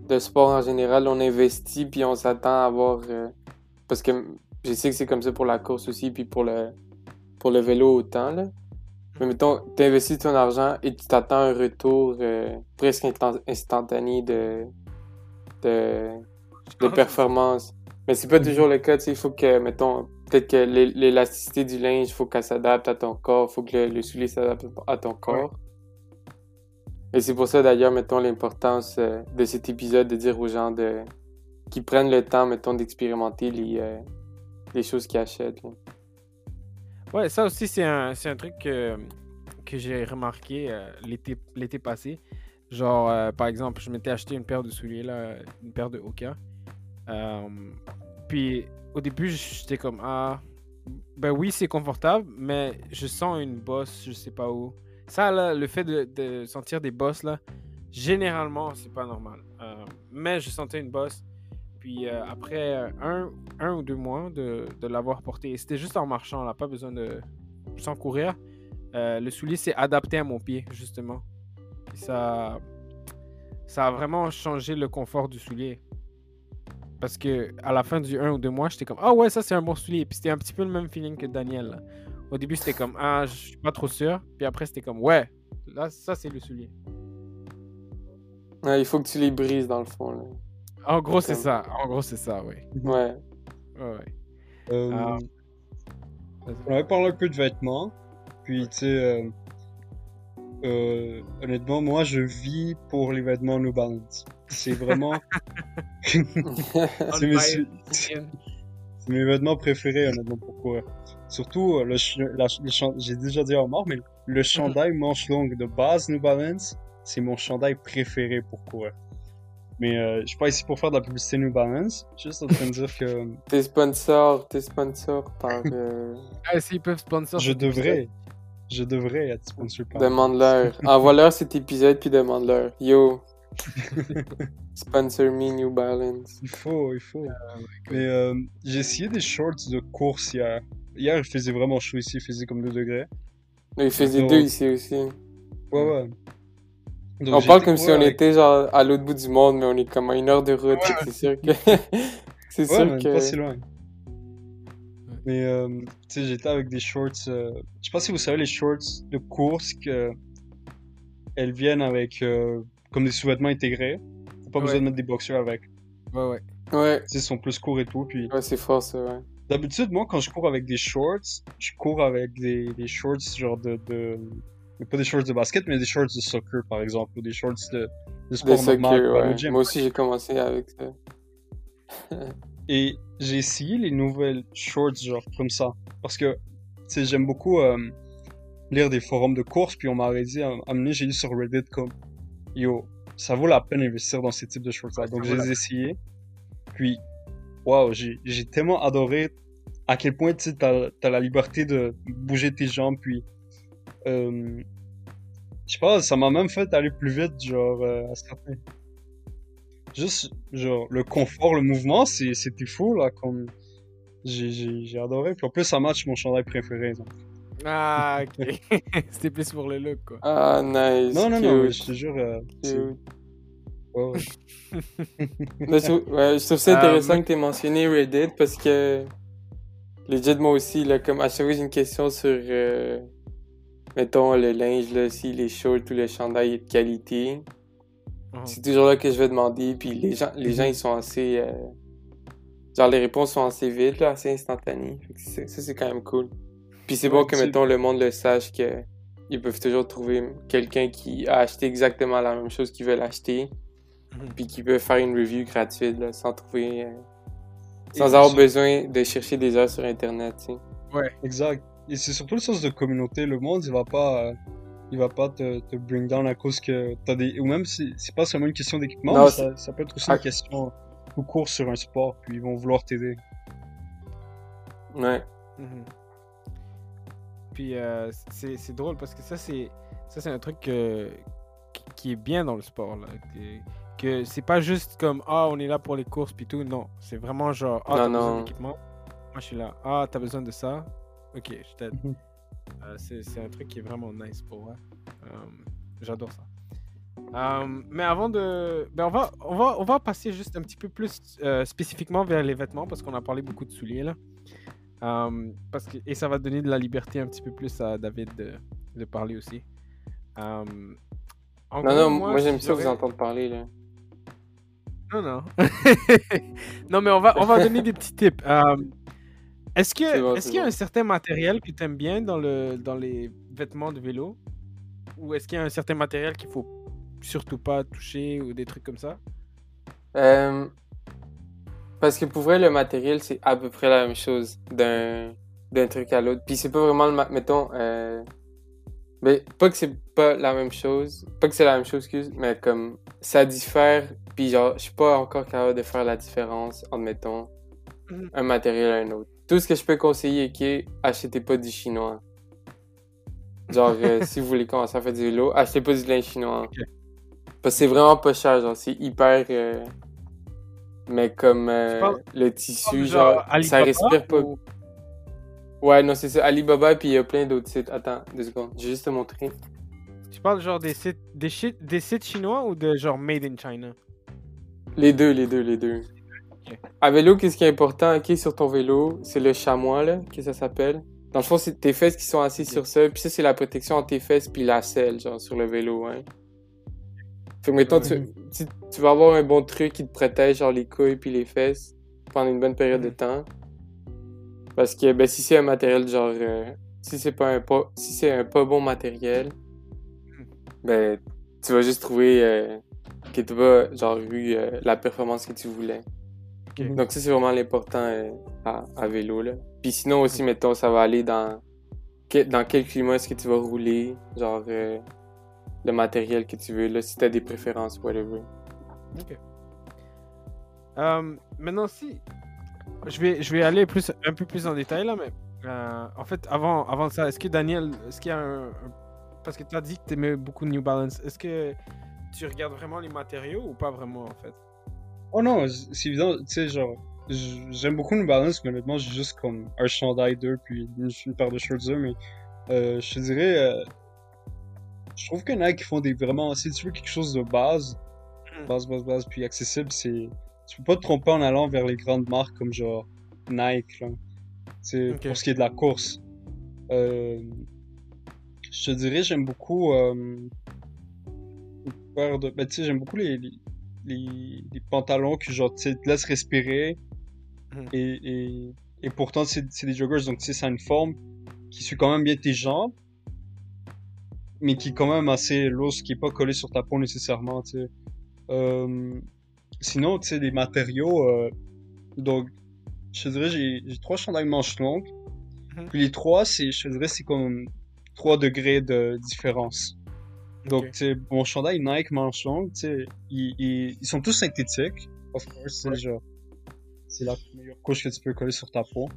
C: de sport en général. On investit, puis on s'attend à avoir... euh, parce que je sais que c'est comme ça pour la course aussi, puis pour le, pour le vélo autant, là. Mais mettons, tu investis ton argent et tu t'attends un retour euh, presque instant- instantané de, de, de performance. Mais c'est pas toujours le cas, tu sais, il faut que, mettons, peut-être que l'é- l'élasticité du linge, il faut qu'elle s'adapte à ton corps, il faut que le, le soulier s'adapte à ton corps. Et c'est pour ça, d'ailleurs, mettons, l'importance euh, de cet épisode de dire aux gens de qui prennent le temps, mettons, d'expérimenter les, euh, les choses qu'ils achètent. là.
A: Ouais, ça aussi, c'est un, un truc que, que j'ai remarqué euh, l'été, passé. Genre, euh, par exemple, je m'étais acheté une paire de souliers, là, une paire de Hoka. Euh, puis, au début, j'étais comme, ah, ben oui, c'est confortable, mais je sens une bosse, je sais pas où. Ça, là, le fait de, de sentir des bosses, là, généralement, c'est pas normal. Euh, mais je sentais une bosse. Puis euh, après euh, un, ou deux mois de, l'avoir porté, et c'était juste en marchant, là, pas besoin de. sans courir, euh, le soulier s'est adapté à mon pied, justement. Ça, a vraiment changé le confort du soulier. Parce que à la fin du un ou deux mois, j'étais comme Ah ouais, ça c'est un bon soulier. Puis c'était un petit peu le même feeling que Daniel. Au début, c'était comme Ah, je suis pas trop sûr. Puis après, c'était comme Ouais, là, ça c'est le soulier.
C: Il faut que tu les brises, dans le fond. Là.
A: En gros, c'est ça. En gros, c'est ça, oui.
C: Ouais.
A: Ouais, ouais.
B: Euh,
A: Ah.
B: on avait parlé un peu de vêtements. Puis, tu sais, euh, euh, honnêtement, moi, je vis pour les vêtements New Balance. C'est vraiment. c'est mes, vêtements préférés, honnêtement, pour courir. Surtout, euh, le, ch- la- le chan- j'ai déjà dit en mort, mais le chandail manche longue de base New Balance, c'est mon chandail préféré pour courir. Mais euh, je suis pas ici pour faire de la publicité New Balance, juste en train de dire que
C: T'es sponsor, t'es sponsor par. euh,
A: Ah, s'ils peuvent sponsor.
B: je devrais, je devrais être sponsor par.
C: Demande-leur. Envoie-leur cet épisode puis demande-leur. Yo. Sponsor me New Balance.
B: Il faut, il faut. Mais euh, j'ai essayé des shorts de course hier. Hier, il faisait vraiment chaud ici, il faisait comme 2 degrés.
C: Il faisait
B: Donc-
C: deux ici aussi.
B: Ouais, ouais. Donc,
C: on parle comme si on
B: avec-
C: était genre à l'autre bout du monde, mais on est comme à une heure de route. que C'est sûr que. c'est
B: Ouais,
C: sûr
B: man,
C: que.
B: pas si loin. Mais, euh, tu sais, j'étais avec des shorts. euh, Je sais pas si vous savez les shorts de course que. Elles viennent avec. euh, comme des sous-vêtements intégrés. Faut pas
A: Ouais.
B: besoin de mettre des boxers avec.
A: Ouais, ouais.
C: Ouais,
B: Tu sais, ils sont plus courts et tout. Puis,
C: ouais c'est fort ça, ouais.
B: D'habitude, moi, quand je cours avec des shorts, je cours avec des, des shorts genre de, de. Mais Pas des shorts de basket, mais des shorts de soccer, par exemple, ou des shorts de, de
C: Des
B: sport
C: soccer,
B: normal,
C: ouais.
B: au gym.
C: Moi aussi, j'ai commencé avec ça.
B: Et j'ai essayé les nouvelles shorts, genre comme ça. Parce que, tu sais, j'aime beaucoup euh, lire des forums de course, puis on m'avait dit, donné, j'ai lu sur Reddit comme, yo, ça vaut la peine d'investir dans ces types de shorts-là. Donc, j'ai
A: la
B: les essayés. Puis, waouh, j'ai j'ai tellement adoré à quel point, tu sais, t'as as la liberté de bouger tes jambes, puis, euh, je sais pas, ça m'a même fait aller plus vite, genre, euh, à certains. Juste, genre, le confort, le mouvement, c'était fou, là, comme... J'ai- adoré. Puis en plus, ça match mon chandail préféré. donc.
A: Ah, ok. C'était plus pour le look, quoi.
C: Ah, nice.
B: Non, non, non, mais
C: cute,
B: je te jure... euh.
C: Mais je, trouve, ouais, je trouve ça
A: Euh,
C: intéressant que tu aies mentionné Reddit parce que legit moi aussi là comme à chaque fois j'ai une question sur euh, mettons le linge là si les shorts ou le chandail est de qualité
A: Mhm.
C: c'est toujours là que je vais demander puis les gens les gens ils sont assez euh, genre les réponses sont assez vite là assez instantanées que ça c'est quand même cool puis c'est bon
B: Ouais,
C: que
B: c'est-
C: mettons le monde le sache que ils peuvent toujours trouver quelqu'un qui a acheté exactement la même chose qu'ils veulent acheter
A: Mhm.
C: puis qui peuvent faire une review gratuite là, sans trouver. euh, sans avoir besoin de chercher des heures sur internet, tu sais.
A: Ouais.
B: Exact. Et c'est surtout le sens de communauté. Le monde, il va pas, euh, il va pas te, te bring down à cause que t'as des, ou même si c'est pas seulement une question d'équipement, ça, ça peut être aussi
C: Ah.
B: une question tout court sur un sport, puis ils vont vouloir t'aider.
C: Ouais.
A: Mhm. Puis euh, c'est c'est drôle parce que ça, c'est ça c'est un truc que- qui- est bien dans le sport. Là. Que, que c'est pas juste comme Ah, on est là pour les courses puis tout. Non, c'est vraiment genre Ah,
C: Non,
A: t'as besoin d'équipement. Moi, je suis là. Ah, t'as besoin de ça. Ok, je t'aide.
B: Mhm.
A: Euh, c'est un truc qui est vraiment nice pour moi. Euh, J'adore ça. Euh, mais avant de. Ben on, va, on, va, on va passer juste un petit peu plus euh, spécifiquement vers les vêtements parce qu'on a parlé beaucoup de souliers là. Parce que, et ça va donner de la liberté un petit peu plus à David de, de parler aussi. En
C: Non,
A: gros,
C: non, moi, j'aime
A: si
C: ça vous entendre parler, là.
A: Non, non. non, mais on va, on va donner des petits tips. Est-ce que,
C: C'est bon,
A: est-ce
C: c'est
A: qu'il y a un certain matériel que tu aimes bien dans, le, dans les vêtements de vélo? Ou est-ce qu'il y a un certain matériel qu'il faut surtout pas toucher ou des trucs comme ça?
C: Euh, parce que pour vrai, le matériel, c'est à peu près la même chose d'un truc à l'autre. Puis c'est pas vraiment le... Mettons... Euh... Mais pas que c'est pas la même chose. Pas que c'est la même chose, excuse. Mais comme ça diffère. Puis genre, je suis pas encore capable de faire la différence entre, mettons,
A: Mhm.
C: un matériel à un autre. Tout ce que je peux conseiller, ok, achetez pas du chinois. Genre, euh, si vous voulez commencer à faire du vélo, achetez pas du lin chinois. Parce que c'est vraiment pas cher, genre, c'est hyper. euh, Mais comme euh,
A: parles-
C: le tissu, genre, ça respire pas.
A: ou-
C: Ouais, non, c'est ça. Alibaba, puis il y a plein d'autres sites. Attends, deux secondes. Je vais juste te montrer.
A: Tu parles genre des sites, des, des sites chinois ou de genre made in China?
C: Les deux, les deux, les deux. À vélo, qu'est-ce qui est important, ok, sur ton vélo? C'est le chamois, là, que ça s'appelle. Dans le fond, c'est tes fesses qui sont assises sur ça. Puis ça, c'est la protection entre tes fesses puis la selle, genre, sur le vélo, hein. Fait que, mettons, tu, vas avoir un bon truc qui te protège, genre, les couilles puis les fesses pendant une bonne période de temps. Parce que, ben, si c'est un matériel, genre, euh, si c'est pas un pas, si c'est un pas bon matériel, ben, tu vas juste trouver euh, que tu vas, genre, eu euh, la performance que tu voulais.
A: Ok.
C: Donc ça, c'est vraiment l'important euh, à, à vélo, là. Puis sinon aussi, mettons, ça va aller dans, que- dans quel climat est-ce que tu vas rouler, genre, euh, le matériel que tu veux, là, si t'as des préférences, whatever.
A: Ok. Euh, maintenant, si. Je vais, je vais aller plus, un peu plus en détail là, mais. euh, en fait, avant, avant ça, est-ce que Daniel. Est-ce qu'il y a un- Parce que tu as dit que tu aimais beaucoup New Balance. Est-ce que tu regardes vraiment les matériaux ou pas vraiment en fait?
B: Oh non, c'est évident, tu sais, genre, j'aime beaucoup New Balance, mais honnêtement, j'ai juste comme un chandail d'eux, puis une, une paire de shorts d'eux, mais euh, je te dirais, euh, je trouve que Nike font des vraiment, si tu veux quelque chose de base,
A: Mhm.
B: base, base, base, puis accessible, c'est, tu peux pas te tromper en allant vers les grandes marques comme genre Nike, là. C'est
A: Ok.
B: pour ce qui est de la course. Euh, je te dirais, j'aime beaucoup, euh, de, ben, tu sais, j'aime beaucoup les, les, les, les pantalons qui genre te laissent respirer
A: Mhm.
B: et, et, et pourtant c'est des joggers donc ça a une forme qui suit quand même bien tes jambes mais qui est quand même assez loose qui est pas collé sur ta peau nécessairement Euh, sinon tu sais des matériaux euh, donc je te dirais j'ai trois chandails manches longues
A: Mhm.
B: puis les trois je te dirais c'est comme trois degrés de différence donc,
A: Ok.
B: tu sais, mon chandail Nike manche longue, ils, ils, ils sont tous synthétiques. Of course, c'est
A: Ouais.
B: genre, c'est la meilleure couche que tu peux coller sur ta peau.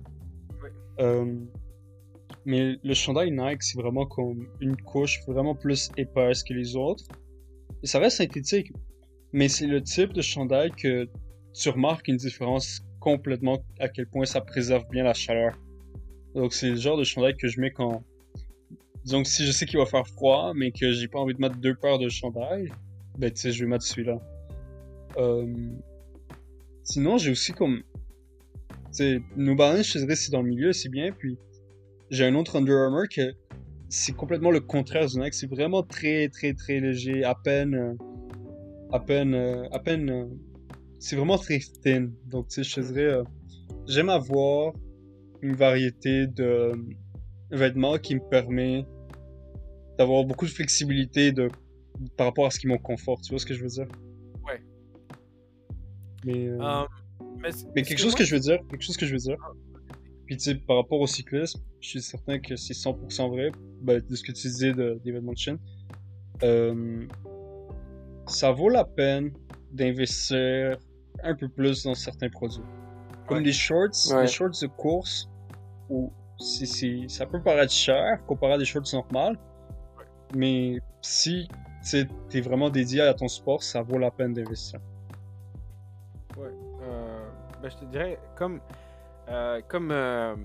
A: Ouais.
B: Euh, mais le chandail Nike, c'est vraiment comme une couche vraiment plus épaisse que les autres. Et ça reste synthétique, mais c'est le type de chandail que tu remarques une différence complètement à quel point ça préserve bien la chaleur. Donc, c'est le genre de chandail que je mets quand, que si je sais qu'il va faire froid, mais que j'ai pas envie de mettre deux paires de chandail, ben tu sais, je vais mettre celui-là. Euh... Sinon, j'ai aussi comme, tu sais, New Balance, je dirais, c'est dans le milieu, c'est bien, puis j'ai un autre Under Armour que c'est complètement le contraire du Nike, c'est vraiment très, très, très léger, à peine, à peine, à peine, c'est vraiment très thin. Donc, tu sais, je dirais, euh, j'aime avoir une variété de vêtements qui me permet d'avoir beaucoup de flexibilité de, par rapport à ce qui me confort. Tu vois ce que je veux dire? Mais, euh,
A: Euh, mais c-
B: quelque
A: que
B: chose
A: moi-
B: que je veux dire, quelque chose que je veux dire. Puis tu sais, par rapport au cyclisme, je suis certain que c'est 100% vrai, ben, de ce que tu disais de d'événements de Chine. Euh, ça vaut la peine d'investir un peu plus dans certains produits. Comme
A: Ouais.
B: les shorts,
C: Ouais.
B: les shorts de course, où c'est- ça peut paraître cher comparé à des shorts normales, mais si tu es vraiment dédié à ton sport, ça vaut la peine d'investir.
A: Ouais. Euh, ben, je te dirais, comme, euh, comme, euh,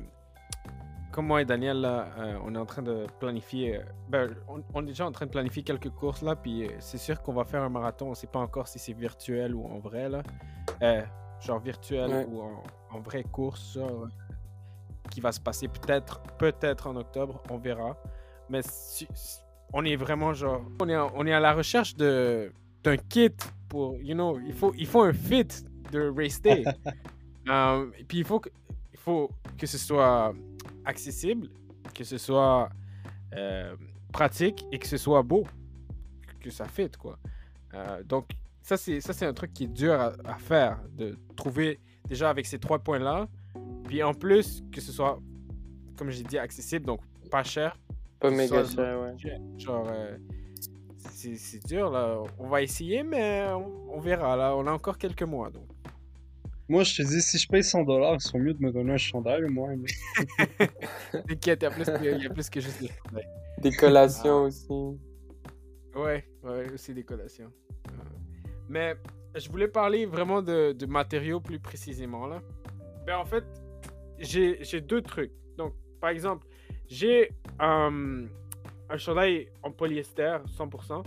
A: comme moi et Daniel, là, euh, on est en train de planifier. ben, on, on est déjà en train de planifier quelques courses là, puis c'est sûr qu'on va faire un marathon. On sait pas encore si c'est virtuel ou en vrai là. Euh, genre virtuel
C: Ouais.
A: ou en, en vraie course, genre, qui va se passer peut-être, peut-être en octobre, on verra. Mais si- si- on est vraiment genre, on est, on est à la recherche de d'un kit pour, you know, il faut, il faut un fit de race day. Euh, et puis il faut que, il faut que ce soit accessible, que ce soit euh, pratique et que ce soit beau, que ça fit quoi. Euh, donc ça c'est ça c'est un truc qui est dur à, à faire, de trouver déjà avec ces trois points là, puis en plus que ce soit comme j'ai dit accessible donc pas cher
C: Pas méga cher, ouais.
A: Genre, euh, c'est c'est dur là. On va essayer, mais on, on verra là. On a encore quelques mois donc.
B: Moi, je te dis, si je paye 100 dollars, ils sont mieux de me donner un chandail au moins. mais-
A: T'inquiète, il y a plus que, il y a plus que juste des chandails.
C: Des collations
A: Ah.
C: aussi.
A: Ouais, ouais, aussi des collations. Euh, mais je voulais parler vraiment de, de matériaux plus précisément là. Ben en fait, j'ai j'ai deux trucs. Donc, par exemple, j'ai euh, un chandail en polyester 100%.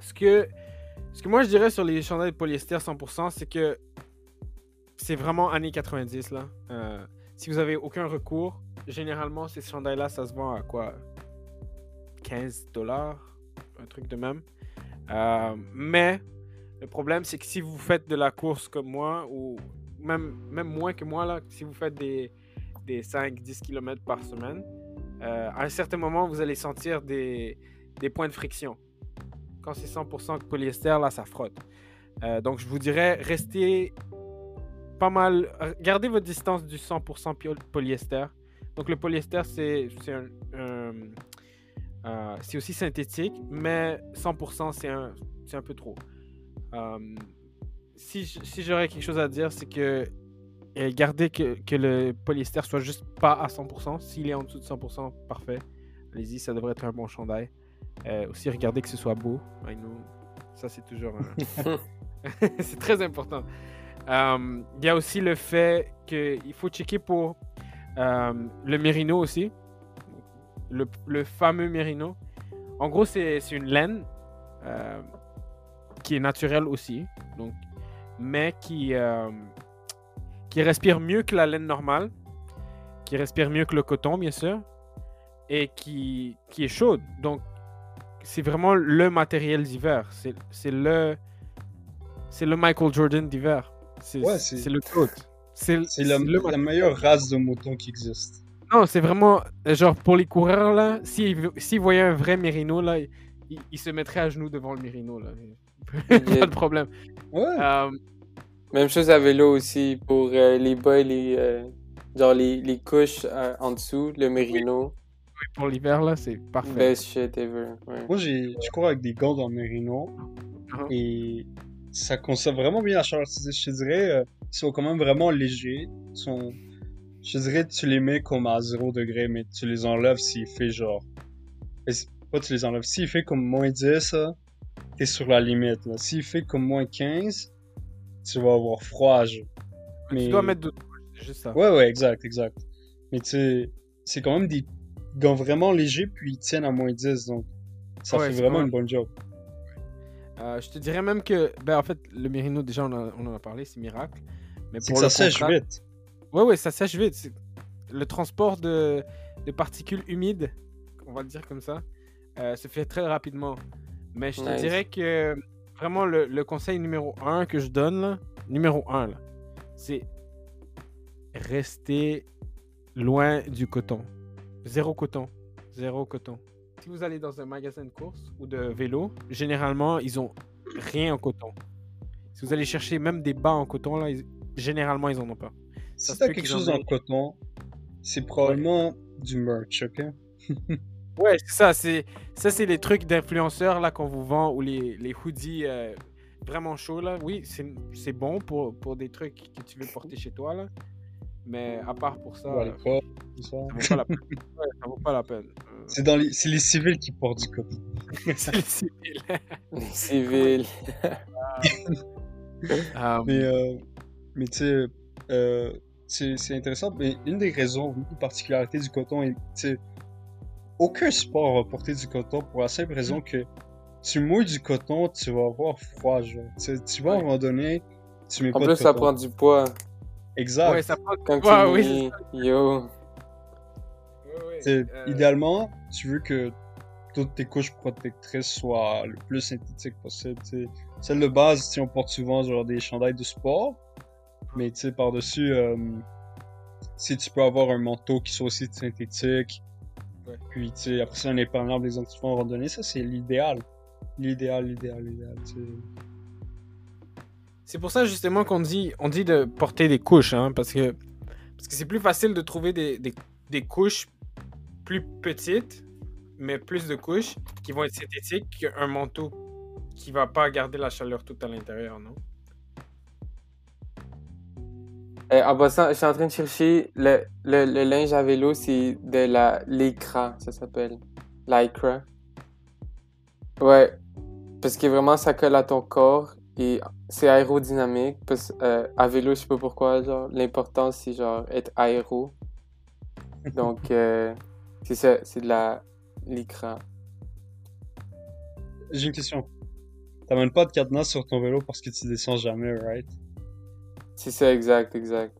A: Ce que, ce que moi je dirais sur les chandails polyester 100%, c'est que c'est vraiment années 90 là. Euh, si vous avez aucun recours, généralement ces chandails-là, ça se vend à quoi? 15 dollars, un truc de même. Euh, mais le problème, c'est que si vous faites de la course comme moi, ou même, même moins que moi, là, si vous faites des, des 5-10 km par semaine, euh, à un certain moment, vous allez sentir des, points de friction. Quand c'est 100% polyester, là, ça frotte. Euh, donc, je vous dirais, restez pas mal. Gardez votre distance du 100% pio- polyester. Donc, le polyester, c'est euh, aussi synthétique, mais 100% c'est un, peu trop. Si j'aurais quelque chose à dire, c'est que gardez que, que le polyester soit juste pas à 100%. S'il est en dessous de 100%, parfait. Allez-y, ça devrait être un bon chandail. Euh, aussi, regardez que ce soit beau. I know. Ça, c'est toujours un- c'est très important. Euh, Il y a aussi le fait qu'il faut checker pour euh, le mérino aussi. Le, le fameux mérino. En gros, c'est c'est une laine qui est naturelle aussi. Donc, mais qui, qui respire mieux que la laine normale. Qui respire mieux que le coton, bien sûr. Et qui, qui est chaude. Donc, c'est vraiment le matériel d'hiver. C'est c'est le. C'est le Michael Jordan d'hiver. C'est
B: Ouais, c'est-
A: c'est le GOAT. C'est
B: C'est la,
A: le
B: la meilleure race de mouton qui existe.
A: non, c'est vraiment genre pour les coureurs là, s'ils s'ils voyaient un vrai Mérino là, ils, ils se mettraient à genoux devant le Mérino là. Pas de problème.
B: Ouais.
A: Euh,
C: Même chose à vélo aussi pour euh, les bas et les, euh, genre les, les couches euh, en dessous, le mérino.
A: pour l'hiver là, c'est parfait.
C: Best shit ever. Ouais.
B: Moi, j'ai, je cours avec des gants en mérino
A: Mhm.
B: et ça conserve vraiment bien la chaleur. Je je te dirais, euh, ils sont quand même vraiment légers. Ils sont, je te dirais, tu les mets comme à 0 degré, mais tu les enlèves s'il fait genre. Pas tu les enlèves. S'il fait comme moins 10, là, t'es sur la limite. là. S'il fait comme moins 15, tu vas avoir froid. genre.
A: Mais... Tu dois mettre c'est juste ça.
B: Ouais, ouais, exact, exact. Mais tu sais, c'est quand même des gants vraiment légers, puis ils tiennent à moins 10, donc ça
A: Ouais,
B: fait vraiment une bonne job.
A: Euh, je te dirais même que, ben en fait, le Mérino déjà on, a- on en a parlé, c'est miracle. Mais pour
B: que ça sèche vite.
A: Ouais, ouais, ça sèche vite. Le transport de, de particules humides, on va le dire comme ça, euh, se fait très rapidement. Mais je te dirais que vraiment le, le conseil numéro un que je donne, là, numéro un, c'est rester loin du coton. Zéro coton. Zéro coton. Si vous allez dans un magasin de course ou de vélo, généralement, ils ont rien en coton. Si vous allez chercher même des bas en coton, là, ils- généralement, ils en ont pas. Ça
B: Si t'as quelque chose en coton, c'est probablement du merch, ok?
A: Ouais, c'est ça. C'est ça, c'est les trucs d'influenceurs là qu'on vous vend ou les, les hoodies euh, vraiment chauds là. Oui, c'est c'est bon pour, pour des trucs que tu veux porter chez toi là. Mais à part pour ça,
B: Ou à
A: euh,
B: ça.
A: ça vaut pas la peine. Ouais, ça vaut pas la peine. Euh,
B: C'est dans les, c'est les civils qui portent du coton.
A: c'est les civils.
C: Les civils.
B: Mais, euh, mais tu sais, euh, c'est c'est intéressant. Mais une des raisons, une particularité du coton, est, tu sais, aucun sport va porter du coton pour la simple raison que tu mouilles du coton, tu vas avoir froid, genre. Tu, sais, tu vas à un moment donné, tu mets
C: En
B: pas
C: plus,
B: de
C: ça
B: coton.
C: prend du poids.
B: Exact.
A: ouais, ça prend.
C: Quand
A: Ouais,
C: tu
A: oui,
C: yo.
A: Ouais, ouais. Euh,
B: Idéalement, tu veux que toutes tes couches protectrices soient le plus synthétiques possible. t'sais. Celle de base, on porte souvent genre des chandails de sport, mais tu sais, par-dessus, euh, si tu peux avoir un manteau qui soit aussi synthétique,
A: Ouais.
B: puis tu sais, après ça, un imperméable, des vas en randonnée, ça c'est l'idéal. L'idéal, l'idéal, l'idéal.
A: C'est pour ça justement qu'on dit, on dit de porter des couches, hein, parce que parce que c'est plus facile de trouver des, des, des couches plus petites, mais plus de couches qui vont être synthétiques qu'un manteau qui va pas garder la chaleur toute à l'intérieur, non?
C: Eh, en passant, je suis en train de chercher le, le, linge à vélo, c'est de la lycra, ça s'appelle. Lycra. Ouais. Parce que vraiment, ça colle à ton corps et c'est aérodynamique. Parce euh, à vélo, je sais pas pourquoi, genre, l'important c'est genre être aéro. Donc, euh, c'est ça, c'est de la lycra.
B: J'ai une question. T'amènes pas de cadenas sur ton vélo parce que tu descends jamais, right?
C: C'est ça, exact, exact.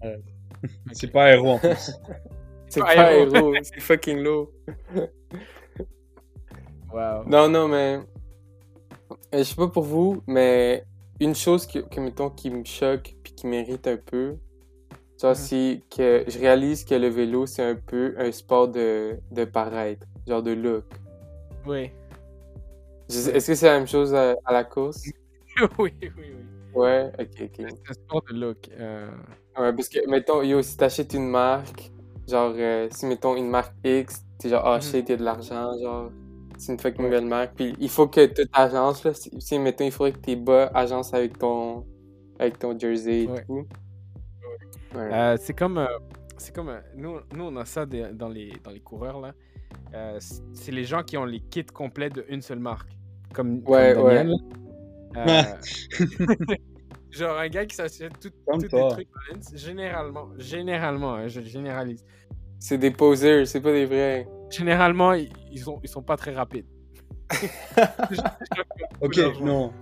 B: C'est pas aéro en plus.
C: C'est
A: Pas
C: pas
A: aéro.
C: aéro, c'est fucking low.
A: Wow.
C: Non, non, mais. euh, Je sais pas pour vous, mais une chose que, que, mettons, qui me choque puis qui mérite un peu, c'est que je réalise que le vélo, c'est un peu un sport de, de paraître, genre de look.
A: Oui.
C: Est-ce que c'est la même chose à, à la course?
A: oui, oui, oui.
C: Ouais, ok, ok.
A: C'est un sport de look. euh,
C: Ouais, parce que, mettons, yo, si t'achètes une marque, genre, euh, si, mettons, une marque X, t'es genre, ah, shit, y'a de l'argent, genre, c'est une fucking
A: Ouais.
C: belle marque. Puis il faut que toute agence, là, si, si, mettons, il faudrait que tes bas agence avec ton, avec ton jersey et
A: Ouais.
C: tout. Ouais.
A: Euh, c'est comme, c'est comme, nous, nous on a ça dans les dans les coureurs là. C'est les gens qui ont les kits complets d'une seule marque, comme, comme
C: Ouais,
A: Daniel. Euh, genre un gars qui s'achète tout- tous les trucs généralement, généralement, hein, je généralise.
C: C'est des posers, c'est pas des vrais.
A: Généralement, ils, ils sont ils sont pas très rapides.
B: Ok, non.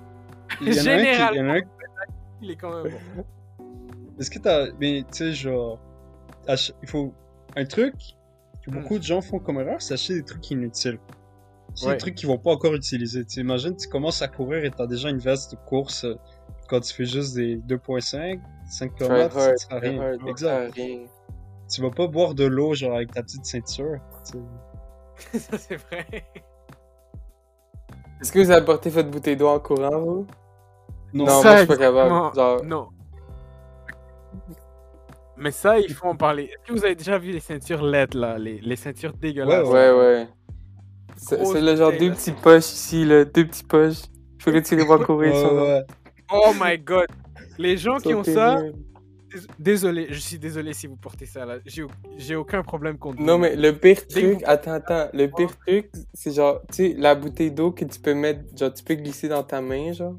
B: Il y en a un qui- il
A: est quand même bon.
B: Est-ce que t'as. Mais tu sais, genre. Il faut. Un truc que beaucoup de gens font comme erreur, c'est acheter des trucs inutiles. C'est
A: Ouais.
B: des trucs qu'ils vont pas encore utiliser. Tu imagines, tu commences à courir et t'as déjà une veste de course euh, quand tu fais juste des 2.5, 5
C: Try
B: km, ça sert à rien. Exact.
C: sert à rien.
B: Tu vas pas boire de l'eau, genre avec ta petite ceinture.
A: ça c'est vrai.
C: Est-ce que vous avez porté votre bouteille d'eau en courant, vous?
B: Non,
C: Non,
A: Ça,
C: moi, je suis pas capable. Genre,
A: Non. Mais ça, il faut en parler. Est-ce que vous avez déjà vu les ceintures LED là, les, les ceintures dégueulasses?
C: Ouais, ouais.
A: Grosse
C: c'est le genre deux
A: là.
C: petits poches ici, là, deux petits poches. Il faut que tu les vois courir
B: Ouais,
C: sur
B: ouais.
A: Oh my god. Les gens qui ont ça, désolé, je suis désolé si vous portez ça là. J'ai au- j'ai aucun problème contre
C: Non,
A: vous.
C: mais le pire truc,
A: vous-
C: attends, attends, le pire truc, c'est genre, tu sais, la bouteille d'eau que tu peux mettre, genre, tu peux glisser dans ta main, genre.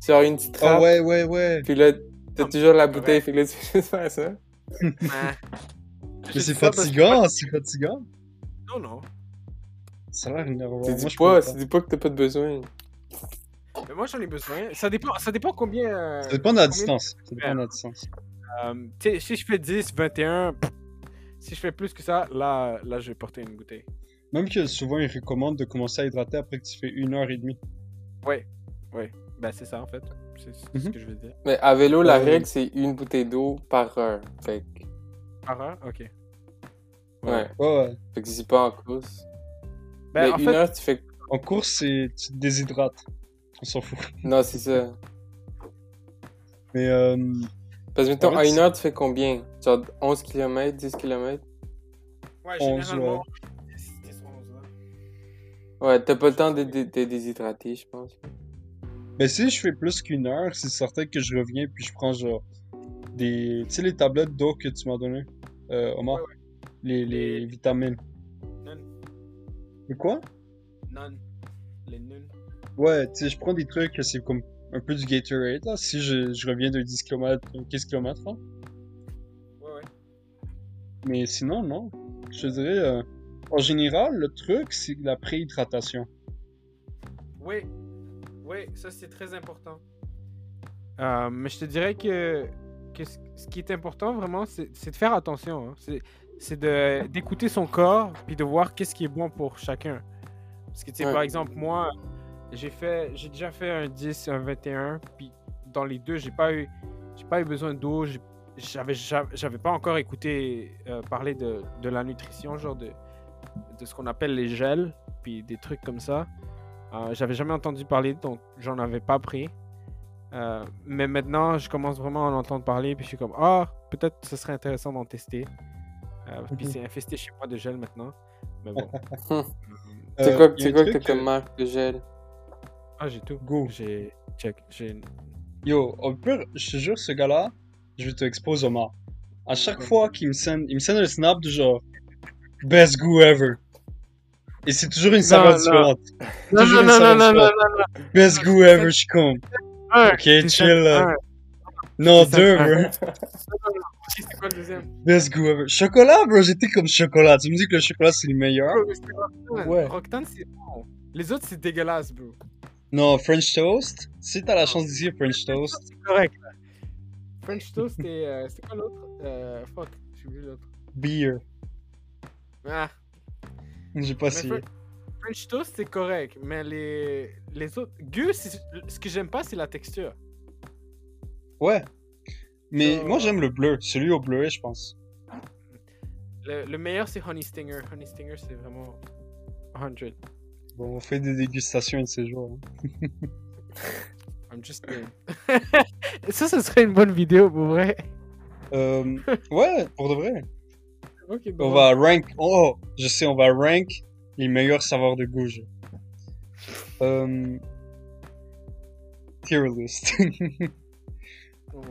C: C'est genre une petite
B: Ah
C: trappe,
B: ouais, ouais, ouais.
C: puis là, t'as
A: Ah,
C: toujours la
A: ouais.
C: bouteille, fait que là, tu peux juste faire ça.
A: Ah.
B: Mais
A: Je
B: c'est fatigant, c'est fatigant.
A: Non, non.
B: Ça a l'air énervant.
C: C'est
B: je
C: pas, c'est
B: pas.
C: du pas que t'as pas de besoin.
A: Mais moi, j'en ai besoin. Ça dépend, ça dépend combien. euh,
B: Ça dépend de la
A: combien-
B: distance. Ça dépend de la distance.
A: euh, si je fais 10, 21, pff, si je fais plus que ça, là, là, je vais porter une bouteille.
B: Même que souvent, ils recommandent de commencer à hydrater après que tu fais une heure et demie.
A: Ben, c'est ça en fait. C'est ce
B: Mhm.
A: que je veux dire.
C: Mais à vélo, la
B: Euh,
C: règle, c'est une bouteille d'eau par heure. Fait
A: Par heure? Ok.
C: ouais.
B: Ouais, ouais.
C: Fait que c'est pas en course.
A: Ben,
C: Mais
A: en
C: une
A: fait,
C: heure, tu fais.
B: En course, c'est tu te déshydrates. On s'en fout.
C: Non, c'est ça.
B: Mais euh,
C: Parce que, mettons,
B: En
C: à une heure, tu fais combien? Genre 11 km, 10 km
A: Ouais,
B: 11,
A: généralement.
B: ouais.
A: c'était sur 11, là.
C: Ouais, t'as pas le temps de de- de déshydrater, je pense.
B: mais si je fais plus qu'une heure, c'est certain que je reviens puis je prends genre des. Tu sais, les tablettes d'eau que tu m'as donné, euh, Omar?
A: Ouais,
B: Les, les
A: Les-
B: vitamines. Mais quoi?
A: non. Les nuns.
B: Ouais, tu sais, je prends des trucs c'est comme un peu du Gatorade, là, si je, je reviens de 10 km, 15 km, là.
A: Ouais, ouais.
B: Mais sinon, non. Je te dirais, euh, en général, le truc, c'est la préhydratation.
A: Oui, oui, ça c'est très important. Euh, mais je te dirais que, que ce qui est important vraiment, c'est c'est de faire attention. hein. C'est- de- d'écouter son corps puis de voir qu'est-ce qui est bon pour chacun. Parce que, tu sais,
C: Ouais.
A: par exemple, moi, j'ai fait, j'ai déjà fait un 10, un 21, puis dans les deux, j'ai pas eu, j'ai pas eu besoin d'eau. j'ai- J'avais, ja- j'avais pas encore écouté euh, parler de, de la nutrition, genre de, de ce qu'on appelle les gels, puis des trucs comme ça. Euh, J'avais jamais entendu parler, donc j'en avais pas pris. Euh, mais maintenant, je commence vraiment à en entendre parler, puis je suis comme, ah, peut-être ce serait intéressant d'en tester. Euh, puis c'est infesté chez moi de gel maintenant. Mais bon.
C: C'est
B: Euh,
C: quoi, c'est quoi que t'as comme marque de gel?
A: Ah, j'ai tout.
B: Go.
A: J'ai. Check. J'ai.
B: Yo, au pire, je te jure, ce gars-là, je vais te exposer Omar. À chaque fois qu'il me send, il me send un snap de genre best goo ever. Et c'est toujours une saveur différente.
A: Non,
B: Toujours
A: non,
B: une
A: non, non, non.
B: Best goo ever, je suis con. Ok, chill. euh. Non, deux, bro.
A: C'est quoi le deuxième
B: Best goo ever. Chocolat, bro, j'étais comme chocolat. Tu me dis que le chocolat, c'est le meilleur?
A: C'est Rocktan.
B: Ouais.
A: Rocktan, c'est bon. Les autres, c'est dégueulasse, bro.
B: Non, French toast. Si t'as la chance d'essayer French toast,
A: C'est correct. là. French toast et. euh, C'était quoi l'autre? Euh, Fuck, j'ai oublié l'autre.
B: beer.
A: Ah.
B: J'ai pas essayé.
A: Fre- French toast, c'est correct, mais les, les autres. Gus, c'est- ce que j'aime pas, c'est la texture.
B: Ouais. Mais
A: Euh,
B: moi, j'aime le bleu. Celui au bleuet, je pense.
A: Le, le meilleur, c'est Honey Stinger. Honey Stinger, c'est vraiment 100.
B: Bon, on fait des dégustations de ces jours. hein.
A: I'm just ça, ce serait une bonne vidéo pour vrai.
B: Euh, ouais, pour de vrai.
A: Ok,
B: On va rank. Oh, je sais, on va rank les meilleurs saveurs de goût. Euh... Tier list.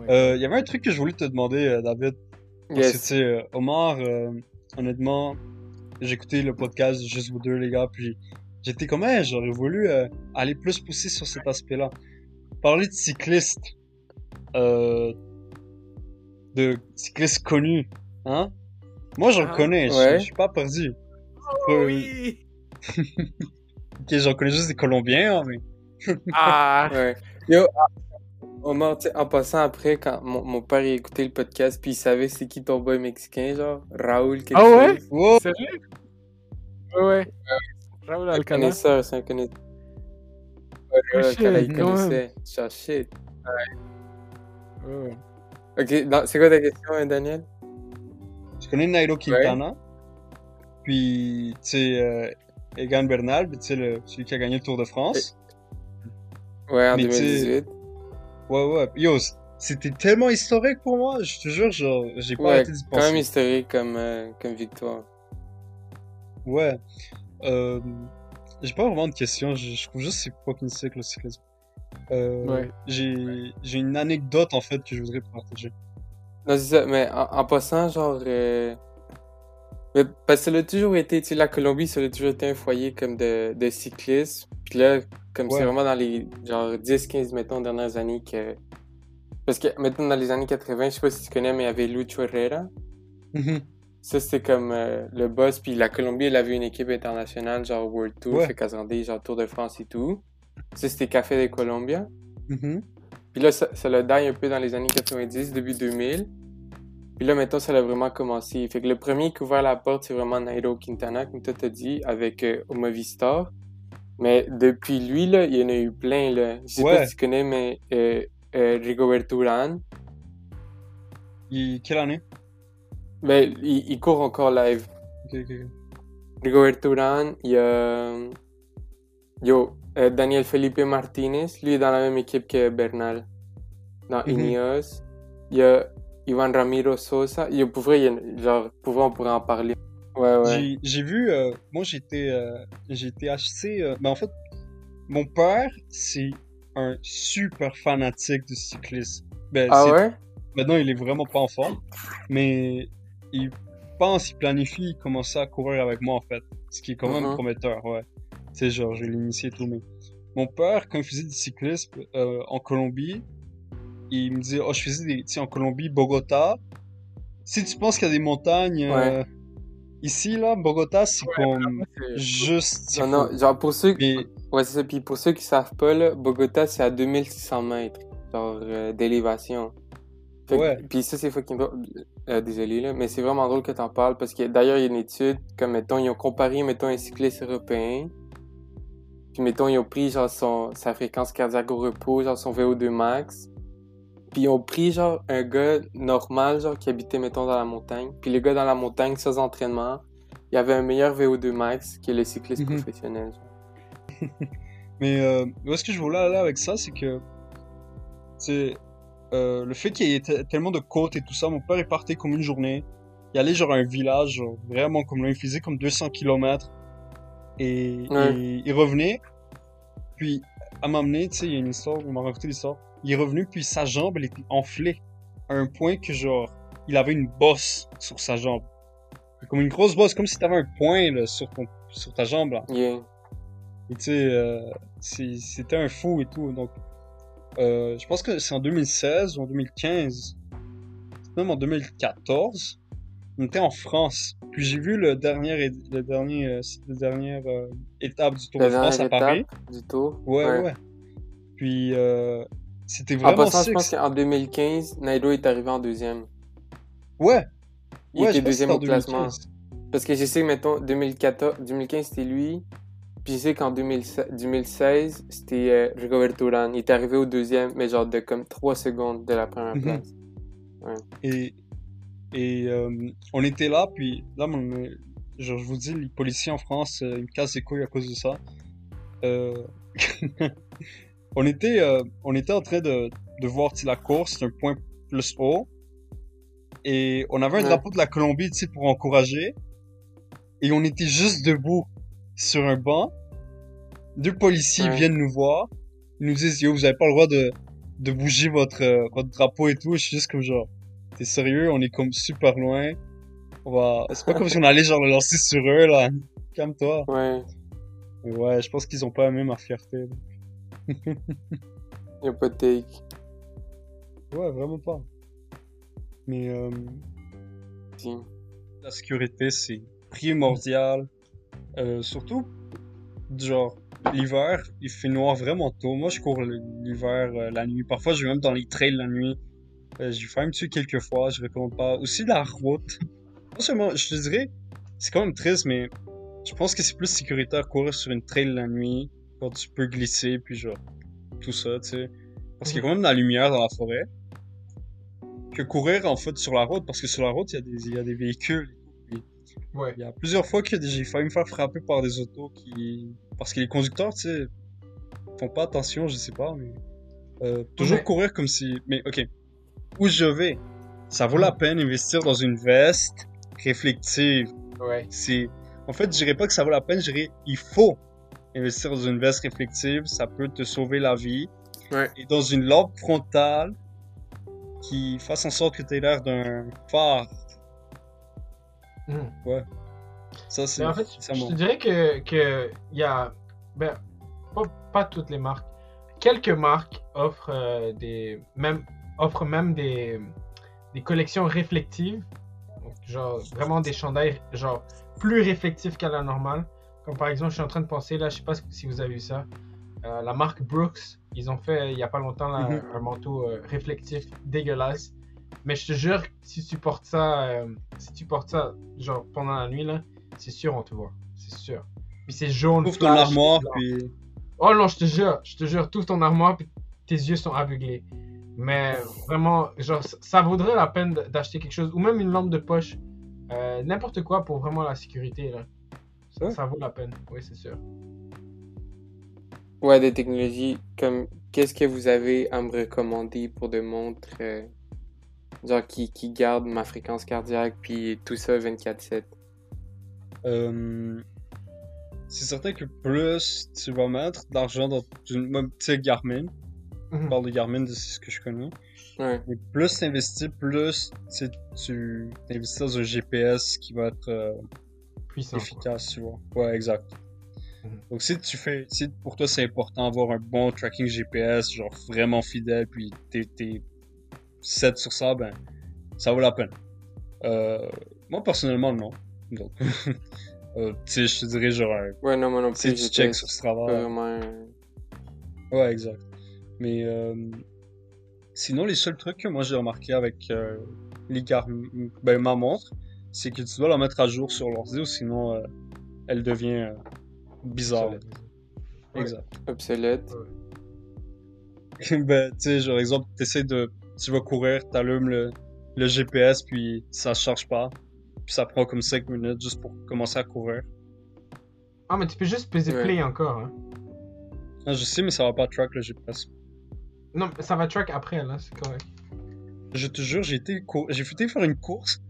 B: Euh, Il y avait un truc que je voulais te demander, euh, David. Parce que, tu sais, euh, Omar, euh, honnêtement, j'ai écouté le podcast Juste vous deux, les gars, puis j'étais comme, Hey, j'aurais voulu euh, aller plus pousser sur cet aspect-là. Parler de cyclistes, euh, de cyclistes connus, hein? Moi, j'en
A: Ah,
B: connais, je-
C: ouais.
B: je suis pas perdu.
A: Oh
B: Euh,
A: oui!
B: Ok, j'en connais juste des Colombiens, hein, mais...
A: Ah!
C: Ouais. Yo, ah, Omar, tu sais, en passant après, quand mon, mon père il écoutait le podcast, puis il savait c'est qui ton boy mexicain, genre, Raoul, quelque
A: Ah ouais?
C: chose.
B: Wow!
A: Sérieux? Ouais, ouais. Raoul
C: C'est un
A: Alcala.
C: connaisseur, c'est un connaisseur. Ouais, Alcala, il connaissait. Genre, shit.
A: Ouais, ouais.
C: Ok, non, c'est quoi ta question, hein, Daniel?
B: Je connais Nairo Quintana, puis, tu sais, euh, Egan Bernal, puis tu sais, le- celui qui a gagné le Tour de France.
C: Ouais, en
B: Mais tu sais-
C: 2018.
B: Ouais, ouais. Yo, c'était tellement historique pour moi, je te jure, genre, j'ai pas
C: Ouais,
B: arrêté d'y
C: quand même
B: penser.
C: historique comme, euh, comme victoire.
B: Ouais. Euh, j'ai pas vraiment de questions, je, je trouve juste que c'est fucking sick le cyclisme. Euh,
A: Ouais.
B: J'ai j'ai une anecdote en fait que je voudrais partager.
C: Non, c'est ça, mais en, en passant, genre. euh, mais parce que ça a toujours été, tu sais, la Colombie, ça a toujours été un foyer comme de, de cyclisme. Puis là, comme
B: Ouais.
C: c'est vraiment dans les genre 10-15, mettons, dernières années que. Parce que, maintenant, dans les années 80, je sais pas si tu connais, mais il y avait Lucho Herrera.
B: Mhm.
C: Ça, c'était comme euh, le boss. Puis la Colombie, elle avait une équipe internationale, genre World Tour,
B: Ouais.
C: fait genre Tour de France et tout. Ça, c'était Café de Colombia.
B: Mhm.
C: Puis là, ça, ça l'a die un peu dans les années 90, début 2000. Puis là, maintenant, ça a vraiment commencé. Fait que le premier qui a ouvert la porte, c'est vraiment Nairo Quintana, comme toi t'as dit, avec euh, Movistar. Mais depuis lui, là, il y en a eu plein, là. Je sais
B: Ouais.
C: pas si tu connais, mais euh, euh, Rigoberto Urán.
B: Il- Quelle année?
C: Mais il, il court encore live.
B: Ok, ok, ok.
C: Rigoberto Urán, il y a... Yo, euh, Daniel Felipe Martinez, lui est dans la même équipe que Bernal. dans. Ineos. Il y a Ivan Ramiro Sosa. Il a, pour vrai, il genre, pour vrai, on pourrait en parler. Ouais, ouais.
B: J'ai- vu, euh, moi j'étais euh, j'étais assez. euh, ben en fait, mon père, c'est un super fanatique du cyclisme. Ben,
C: Ah
B: c'est-
C: ouais?
B: Maintenant, il est vraiment pas en forme, mais il pense, il planifie commencer à courir avec moi en fait. Ce qui est quand même
C: Mhm.
B: prometteur, ouais. Tu sais, genre, je l'ai initié et tout, mais. Mon père, quand il faisait du cyclisme euh, en Colombie, il me disait, oh, je faisais des. Tu en Colombie, Bogota. Si tu penses qu'il y a des montagnes. euh, Ici, là, Bogota, c'est comme
A: C'est-
B: juste.
C: Non, non, genre, pour ceux qui...
B: Mais
C: Ouais, c'est ça. Puis pour ceux qui savent pas, là, Bogota, c'est à 2600 mètres, genre, euh, d'élévation. Fait que-
B: Ouais.
C: Puis ça, c'est fucking. Euh, désolé, là, mais c'est vraiment drôle que t'en parles parce que d'ailleurs, il y a une étude, comme, mettons, ils ont comparé, mettons, un cycliste européen. Puis, mettons, ils ont pris, genre, son, sa fréquence cardiaque au repos, genre, son VO2 max. Puis, ils ont pris, genre, un gars normal, genre, qui habitait, mettons, dans la montagne. Puis, le gars dans la montagne, sans entraînement, il avait un meilleur VO2 max que le cycliste
B: Mhm.
C: professionnel. genre.
B: Mais euh, où est-ce que je voulais aller avec ça, c'est que c'est euh, le fait qu'il y ait te- tellement de côtes et tout ça. Mon père est parti comme une journée. Il allait genre à un village, genre, vraiment comme là, il faisait comme 200 km et,
C: Ouais.
B: et il revenait. Puis à m'amener, tu sais, il y a une histoire, on m'a raconté l'histoire. Il est revenu puis sa jambe, elle était enflée à un point que genre il avait une bosse sur sa jambe, comme une grosse bosse, comme si t'avais un point là, sur ton sur ta jambe là.
C: Yeah.
B: Et tu sais, euh, c'était un fou et tout. Donc, euh, je pense que c'est en 2016 ou en 2015, même en 2014, on était en France. Puis j'ai vu le dernier, le dernier, euh, la dernière euh, étape du Tour
C: La
B: de France à Paris.
C: du tour.
B: Ouais, ouais. Puis c'était
C: En
B: vraiment
C: passant, je
B: sick.
C: pense qu'en 2015, Nairo est arrivé en deuxième.
B: Ouais.
C: Il
B: ouais,
C: était
B: je
C: deuxième
B: en
C: au classement.
B: 2015.
C: Parce que je sais que, mettons, 2014, 2015, c'était lui. Puis je sais qu'en 2016, 2016, c'était euh, Rigoberto Urán. Il est arrivé au deuxième, mais genre de comme 3 secondes de la première
B: Mhm.
C: place.
B: Et, et euh, on était là, puis là, mon- genre, je vous dis, les policiers en France, euh, ils me cassent les couilles à cause de ça. Euh, on, était, euh, on était en train de, de voir la course, c'est un point plus haut. Et on avait un
C: Ouais.
B: drapeau de la Colombie, pour encourager. Et on était juste debout sur un banc. Deux policiers
C: Ouais.
B: viennent nous voir. Ils nous disent, yo, vous avez pas le droit de, de bouger votre, euh, votre drapeau et tout. Et je suis juste comme genre, t'es sérieux? On est comme super loin. On va, c'est pas comme si on allait genre le lancer sur eux, là. Calme-toi.
C: Ouais,
B: Mais ouais, je pense qu'ils ont pas aimé ma fierté. là.
C: Il a pas de take.
B: Ouais, vraiment pas. Mais, euh,
C: Si.
B: la sécurité, c'est primordial. Euh, surtout, genre, l'hiver, il fait noir vraiment tôt. Moi, je cours l'hiver euh, la nuit. Parfois, je vais même dans les trails la nuit. Euh, J'ai failli me tuer quelques fois, je recommande pas. Aussi, la route. Non seulement, je te dirais, c'est quand même triste, mais je pense que c'est plus sécuritaire courir sur une trail la nuit, quand tu peux glisser, puis genre, tout ça, tu sais. Parce qu'il y a quand même de la lumière dans la forêt. Que courir, en fait, sur la route, parce que sur la route, il y a des, il y a des véhicules.
A: Ouais.
B: Il y a plusieurs fois que j'ai failli me faire frapper par des autos qui. Parce que les conducteurs, tu sais, font pas attention, je sais pas, mais. euh, toujours
A: Ouais.
B: courir comme si. Mais ok. Où je vais, ça vaut la peine d'investir dans une veste réflective.
A: Ouais.
B: C'est. En fait, je dirais pas que ça vaut la peine, je dirais il faut investir dans une veste réflective, ça peut te sauver la vie.
C: Ouais.
B: Et dans une lampe frontale qui fasse en sorte que tu aies l'air d'un phare.
A: Mhm.
B: Ça, c'est.
A: Mais en fait, je
B: bon.
A: te dirais que, que il y a, ben, pas, pas toutes les marques. Quelques marques offrent euh, des, même, offrent même des, des collections réflectives, Donc, genre vraiment des chandails genre plus réflectifs qu'à la normale. Comme par exemple, je suis en train de penser là, je sais pas si vous avez vu ça, euh, la marque Brooks, ils ont fait il y a pas longtemps là,
B: Mhm.
A: un manteau euh, réflectif dégueulasse. Mais je te jure, si tu portes ça, euh, si tu portes ça genre pendant la nuit là, c'est sûr on te voit, c'est sûr. Puis c'est jaune.
B: Ouvre ton armoire, puis.
A: Oh non, je te jure, je te jure, tout ton armoire, puis tes yeux sont aveuglés. Mais vraiment, genre, ça- vaudrait la peine d'acheter quelque chose, ou même une lampe de poche, n'importe quoi pour vraiment la sécurité, là. Ça,
B: Ouais.
A: ça vaut la peine, oui, c'est sûr.
C: Ouais, des technologies comme qu'est-ce que vous avez à me recommander pour des montres euh, genre qui, qui gardent ma fréquence cardiaque puis tout ça 24/7.
B: Euh, c'est certain que plus tu vas mettre d'argent dans une même sais Garmin, on
A: Mhm.
B: parle de Garmin, c'est ce que je connais.
C: Ouais.
B: Plus tu investis, plus tu investis dans un GPS qui va être euh,
A: Puissant. quoi.
B: efficace, tu vois. Ouais, exact.
A: Mhm.
B: Donc si tu fais, si pour toi c'est important d'avoir un bon tracking GPS, genre vraiment fidèle, puis t'es, t'es set sur ça, ben ça vaut la peine. Euh, moi personnellement non. Donc, euh, tu sais, je te dirais genre, un-
C: Ouais, non, moi non
B: si
C: plus.
B: tu
C: j'étais
B: checks sur ce travail.
C: vraiment. euh,
B: Ouais, exact. Mais euh, sinon, les seuls trucs que moi j'ai remarqué avec euh, ben, ma montre, c'est que tu dois la mettre à jour sur l'ordi ou sinon euh, elle devient euh, bizarre.
A: Obsolète.
B: Exact.
C: obsolète.
B: ben, tu sais, genre, exemple, t'essaies de. Tu vas courir, t'allumes le, le GPS, puis ça charge pas. Puis ça prend comme 5 minutes juste pour commencer à courir.
A: Ah, mais tu peux juste peser
C: Ouais.
A: play encore. Hein.
B: Ah, je sais, mais ça va pas track le GPS.
A: Non, mais ça va track après, là, c'est correct.
B: Je te jure, j'ai été cour- j'ai faire une course.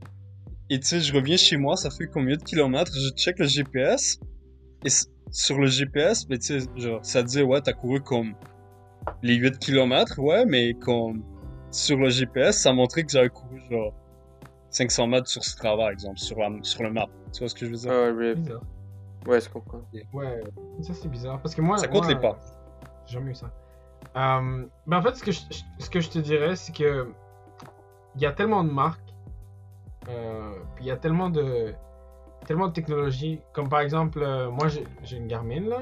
B: Et tu sais, je reviens chez moi, ça fait combien de kilomètres? Je check le GPS. Et sur le GPS, ben, tu sais, genre, ça dit, ouais, t'as couru comme les 8 kilomètres, ouais, mais comme sur le GPS, ça montrait que j'avais couru genre 500 mètres sur ce travail, exemple, sur, la, sur le map. Tu vois ce que je veux dire?
C: Ah, rip.
A: Bizarre.
C: Ouais, je comprends.
A: Ouais, ça c'est bizarre. Parce que moi.
B: ça compte
A: moi,
B: les pas.
A: J'ai jamais eu ça. Euh, ben en fait, ce que je, ce que je te dirais, c'est que il y a tellement de marques, euh, puis il y a tellement de tellement de technologies. Comme par exemple, euh, moi j'ai une Garmin là,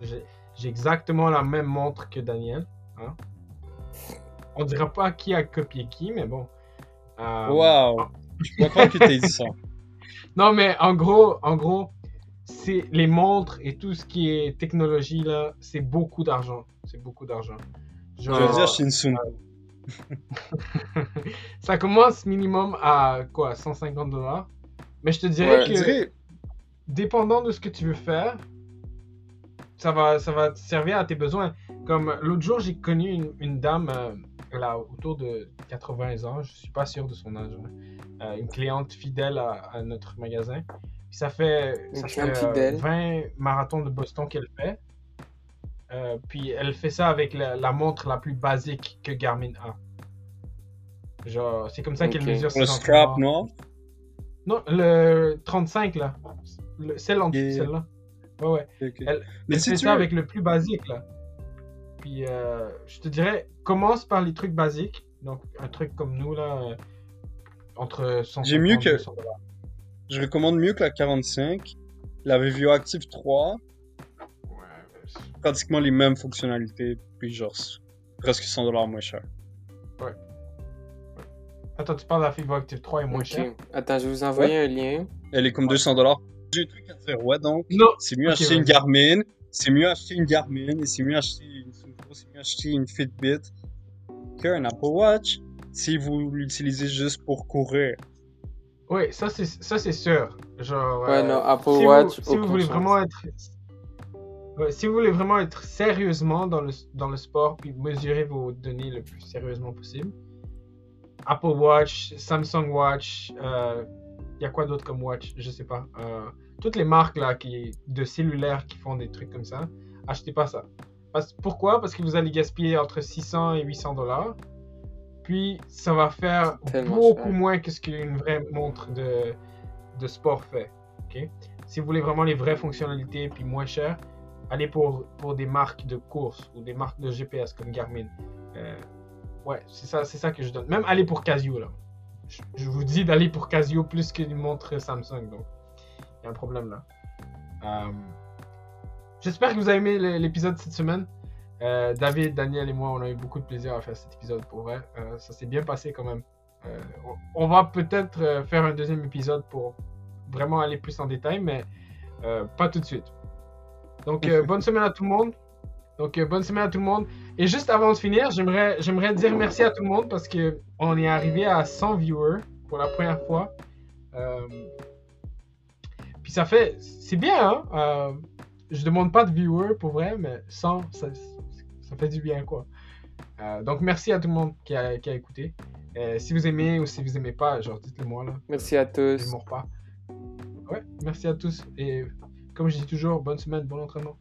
A: j'ai exactement la même montre que Daniel. Hein? On dira pas qui a copié qui, mais bon. Euh,
B: Waouh! Je crois que t'aies dit ça.
A: non, mais en gros, en gros, c'est les montres et tout ce qui est technologie là, c'est beaucoup d'argent. C'est beaucoup d'argent.
B: Je veux dire Shinsun.
A: ça commence minimum à quoi, 150 dollars. Mais je te dirais
C: Ouais.
A: Que
B: dirais,
A: dépendant de ce que tu veux faire, ça va, ça va te servir à tes besoins. Comme l'autre jour, j'ai connu une, une dame, euh, elle a autour de 80 ans, je suis pas sûr de son âge, hein. Euh, une cliente fidèle à, à notre magasin. Puis ça fait, ça
C: cliente
A: fait, euh,
C: fidèle.
A: 20 marathons de Boston qu'elle fait. Euh, puis elle fait ça avec la, la montre la plus basique que Garmin a. Genre, c'est comme ça qu'elle mesure
B: le strap, non?
A: Non, le 35 là. Le- celle en dessous, celle-là. Ouais, ouais. Elle,
B: Mais
A: elle
B: si
A: fait ça
B: veux-
A: avec le plus basique là. Puis euh, je te dirais, commence par les trucs basiques. Donc un truc comme nous là, euh, entre 150
B: J'ai mieux que-
A: 200 dollars.
B: Je recommande mieux que la 45, la Vivio Active 3, pratiquement les mêmes fonctionnalités, puis genre presque 100 dollars moins cher.
A: Attends, tu parles de la Fibre Active 3 est moins
C: Ok.
A: cher.
C: Attends, je vais vous envoyer un lien.
B: Elle est comme 200 dollars. J'ai un truc à dire, ouais, donc, c'est mieux acheter une. Garmin, c'est mieux acheter une Garmin, et c'est mieux acheter une c'est mieux acheter une Fitbit qu'un Apple Watch si vous l'utilisez juste pour courir.
A: Oui, ça c'est ça c'est sûr. Genre.
C: Ouais,
A: euh,
C: non, Apple
A: si
C: Watch,
A: Vous, si vous voulez
C: chance.
A: vraiment être. Ouais, si vous voulez vraiment être sérieusement dans le, dans le sport puis mesurer vos données le plus sérieusement possible, Apple Watch, Samsung Watch, il y a quoi d'autre comme Watch? Je sais pas. Euh, toutes les marques là qui, de cellulaires qui font des trucs comme ça, achetez pas ça. Parce, pourquoi? Parce que vous allez gaspiller entre 600 et 800 dollars. Puis ça va faire beaucoup
C: cher.
A: moins que ce qu'une vraie montre de, de sport fait. ok? Si vous voulez vraiment les vraies fonctionnalités puis moins cher, allez pour, pour des marques de course ou des marques de GPS comme Garmin. Euh, ouais, c'est ça, c'est ça que je donne. Même allez pour Casio là. Je, vous dis d'aller pour Casio plus qu'une montre Samsung. Donc, il y a un problème là. Euh, J'espère que vous avez aimé l'épisode cette semaine. Euh, David, Daniel et moi, on a eu beaucoup de plaisir à faire cet épisode pour vrai. Ça s'est bien passé quand même. On va peut-être faire un deuxième épisode pour vraiment aller plus en détail, mais pas tout de suite. Donc, euh, bonne semaine à tout le monde. Donc, euh, bonne semaine à tout le monde. Et juste avant de finir, j'aimerais, j'aimerais dire merci à tout le monde parce que on est arrivé à 100 viewers pour la première fois. Euh, puis ça fait, c'est bien, hein? Je demande pas de viewers pour vrai, mais 100, ça, ça fait du bien, quoi. Donc, merci à tout le monde qui a, qui a écouté. Si vous aimez ou si vous aimez pas, genre, dites-le moi, là.
C: Merci à
A: Je
C: tous.
A: ne mords pas. Ouais, merci à tous. Et comme je dis toujours, bonne semaine, bon entraînement.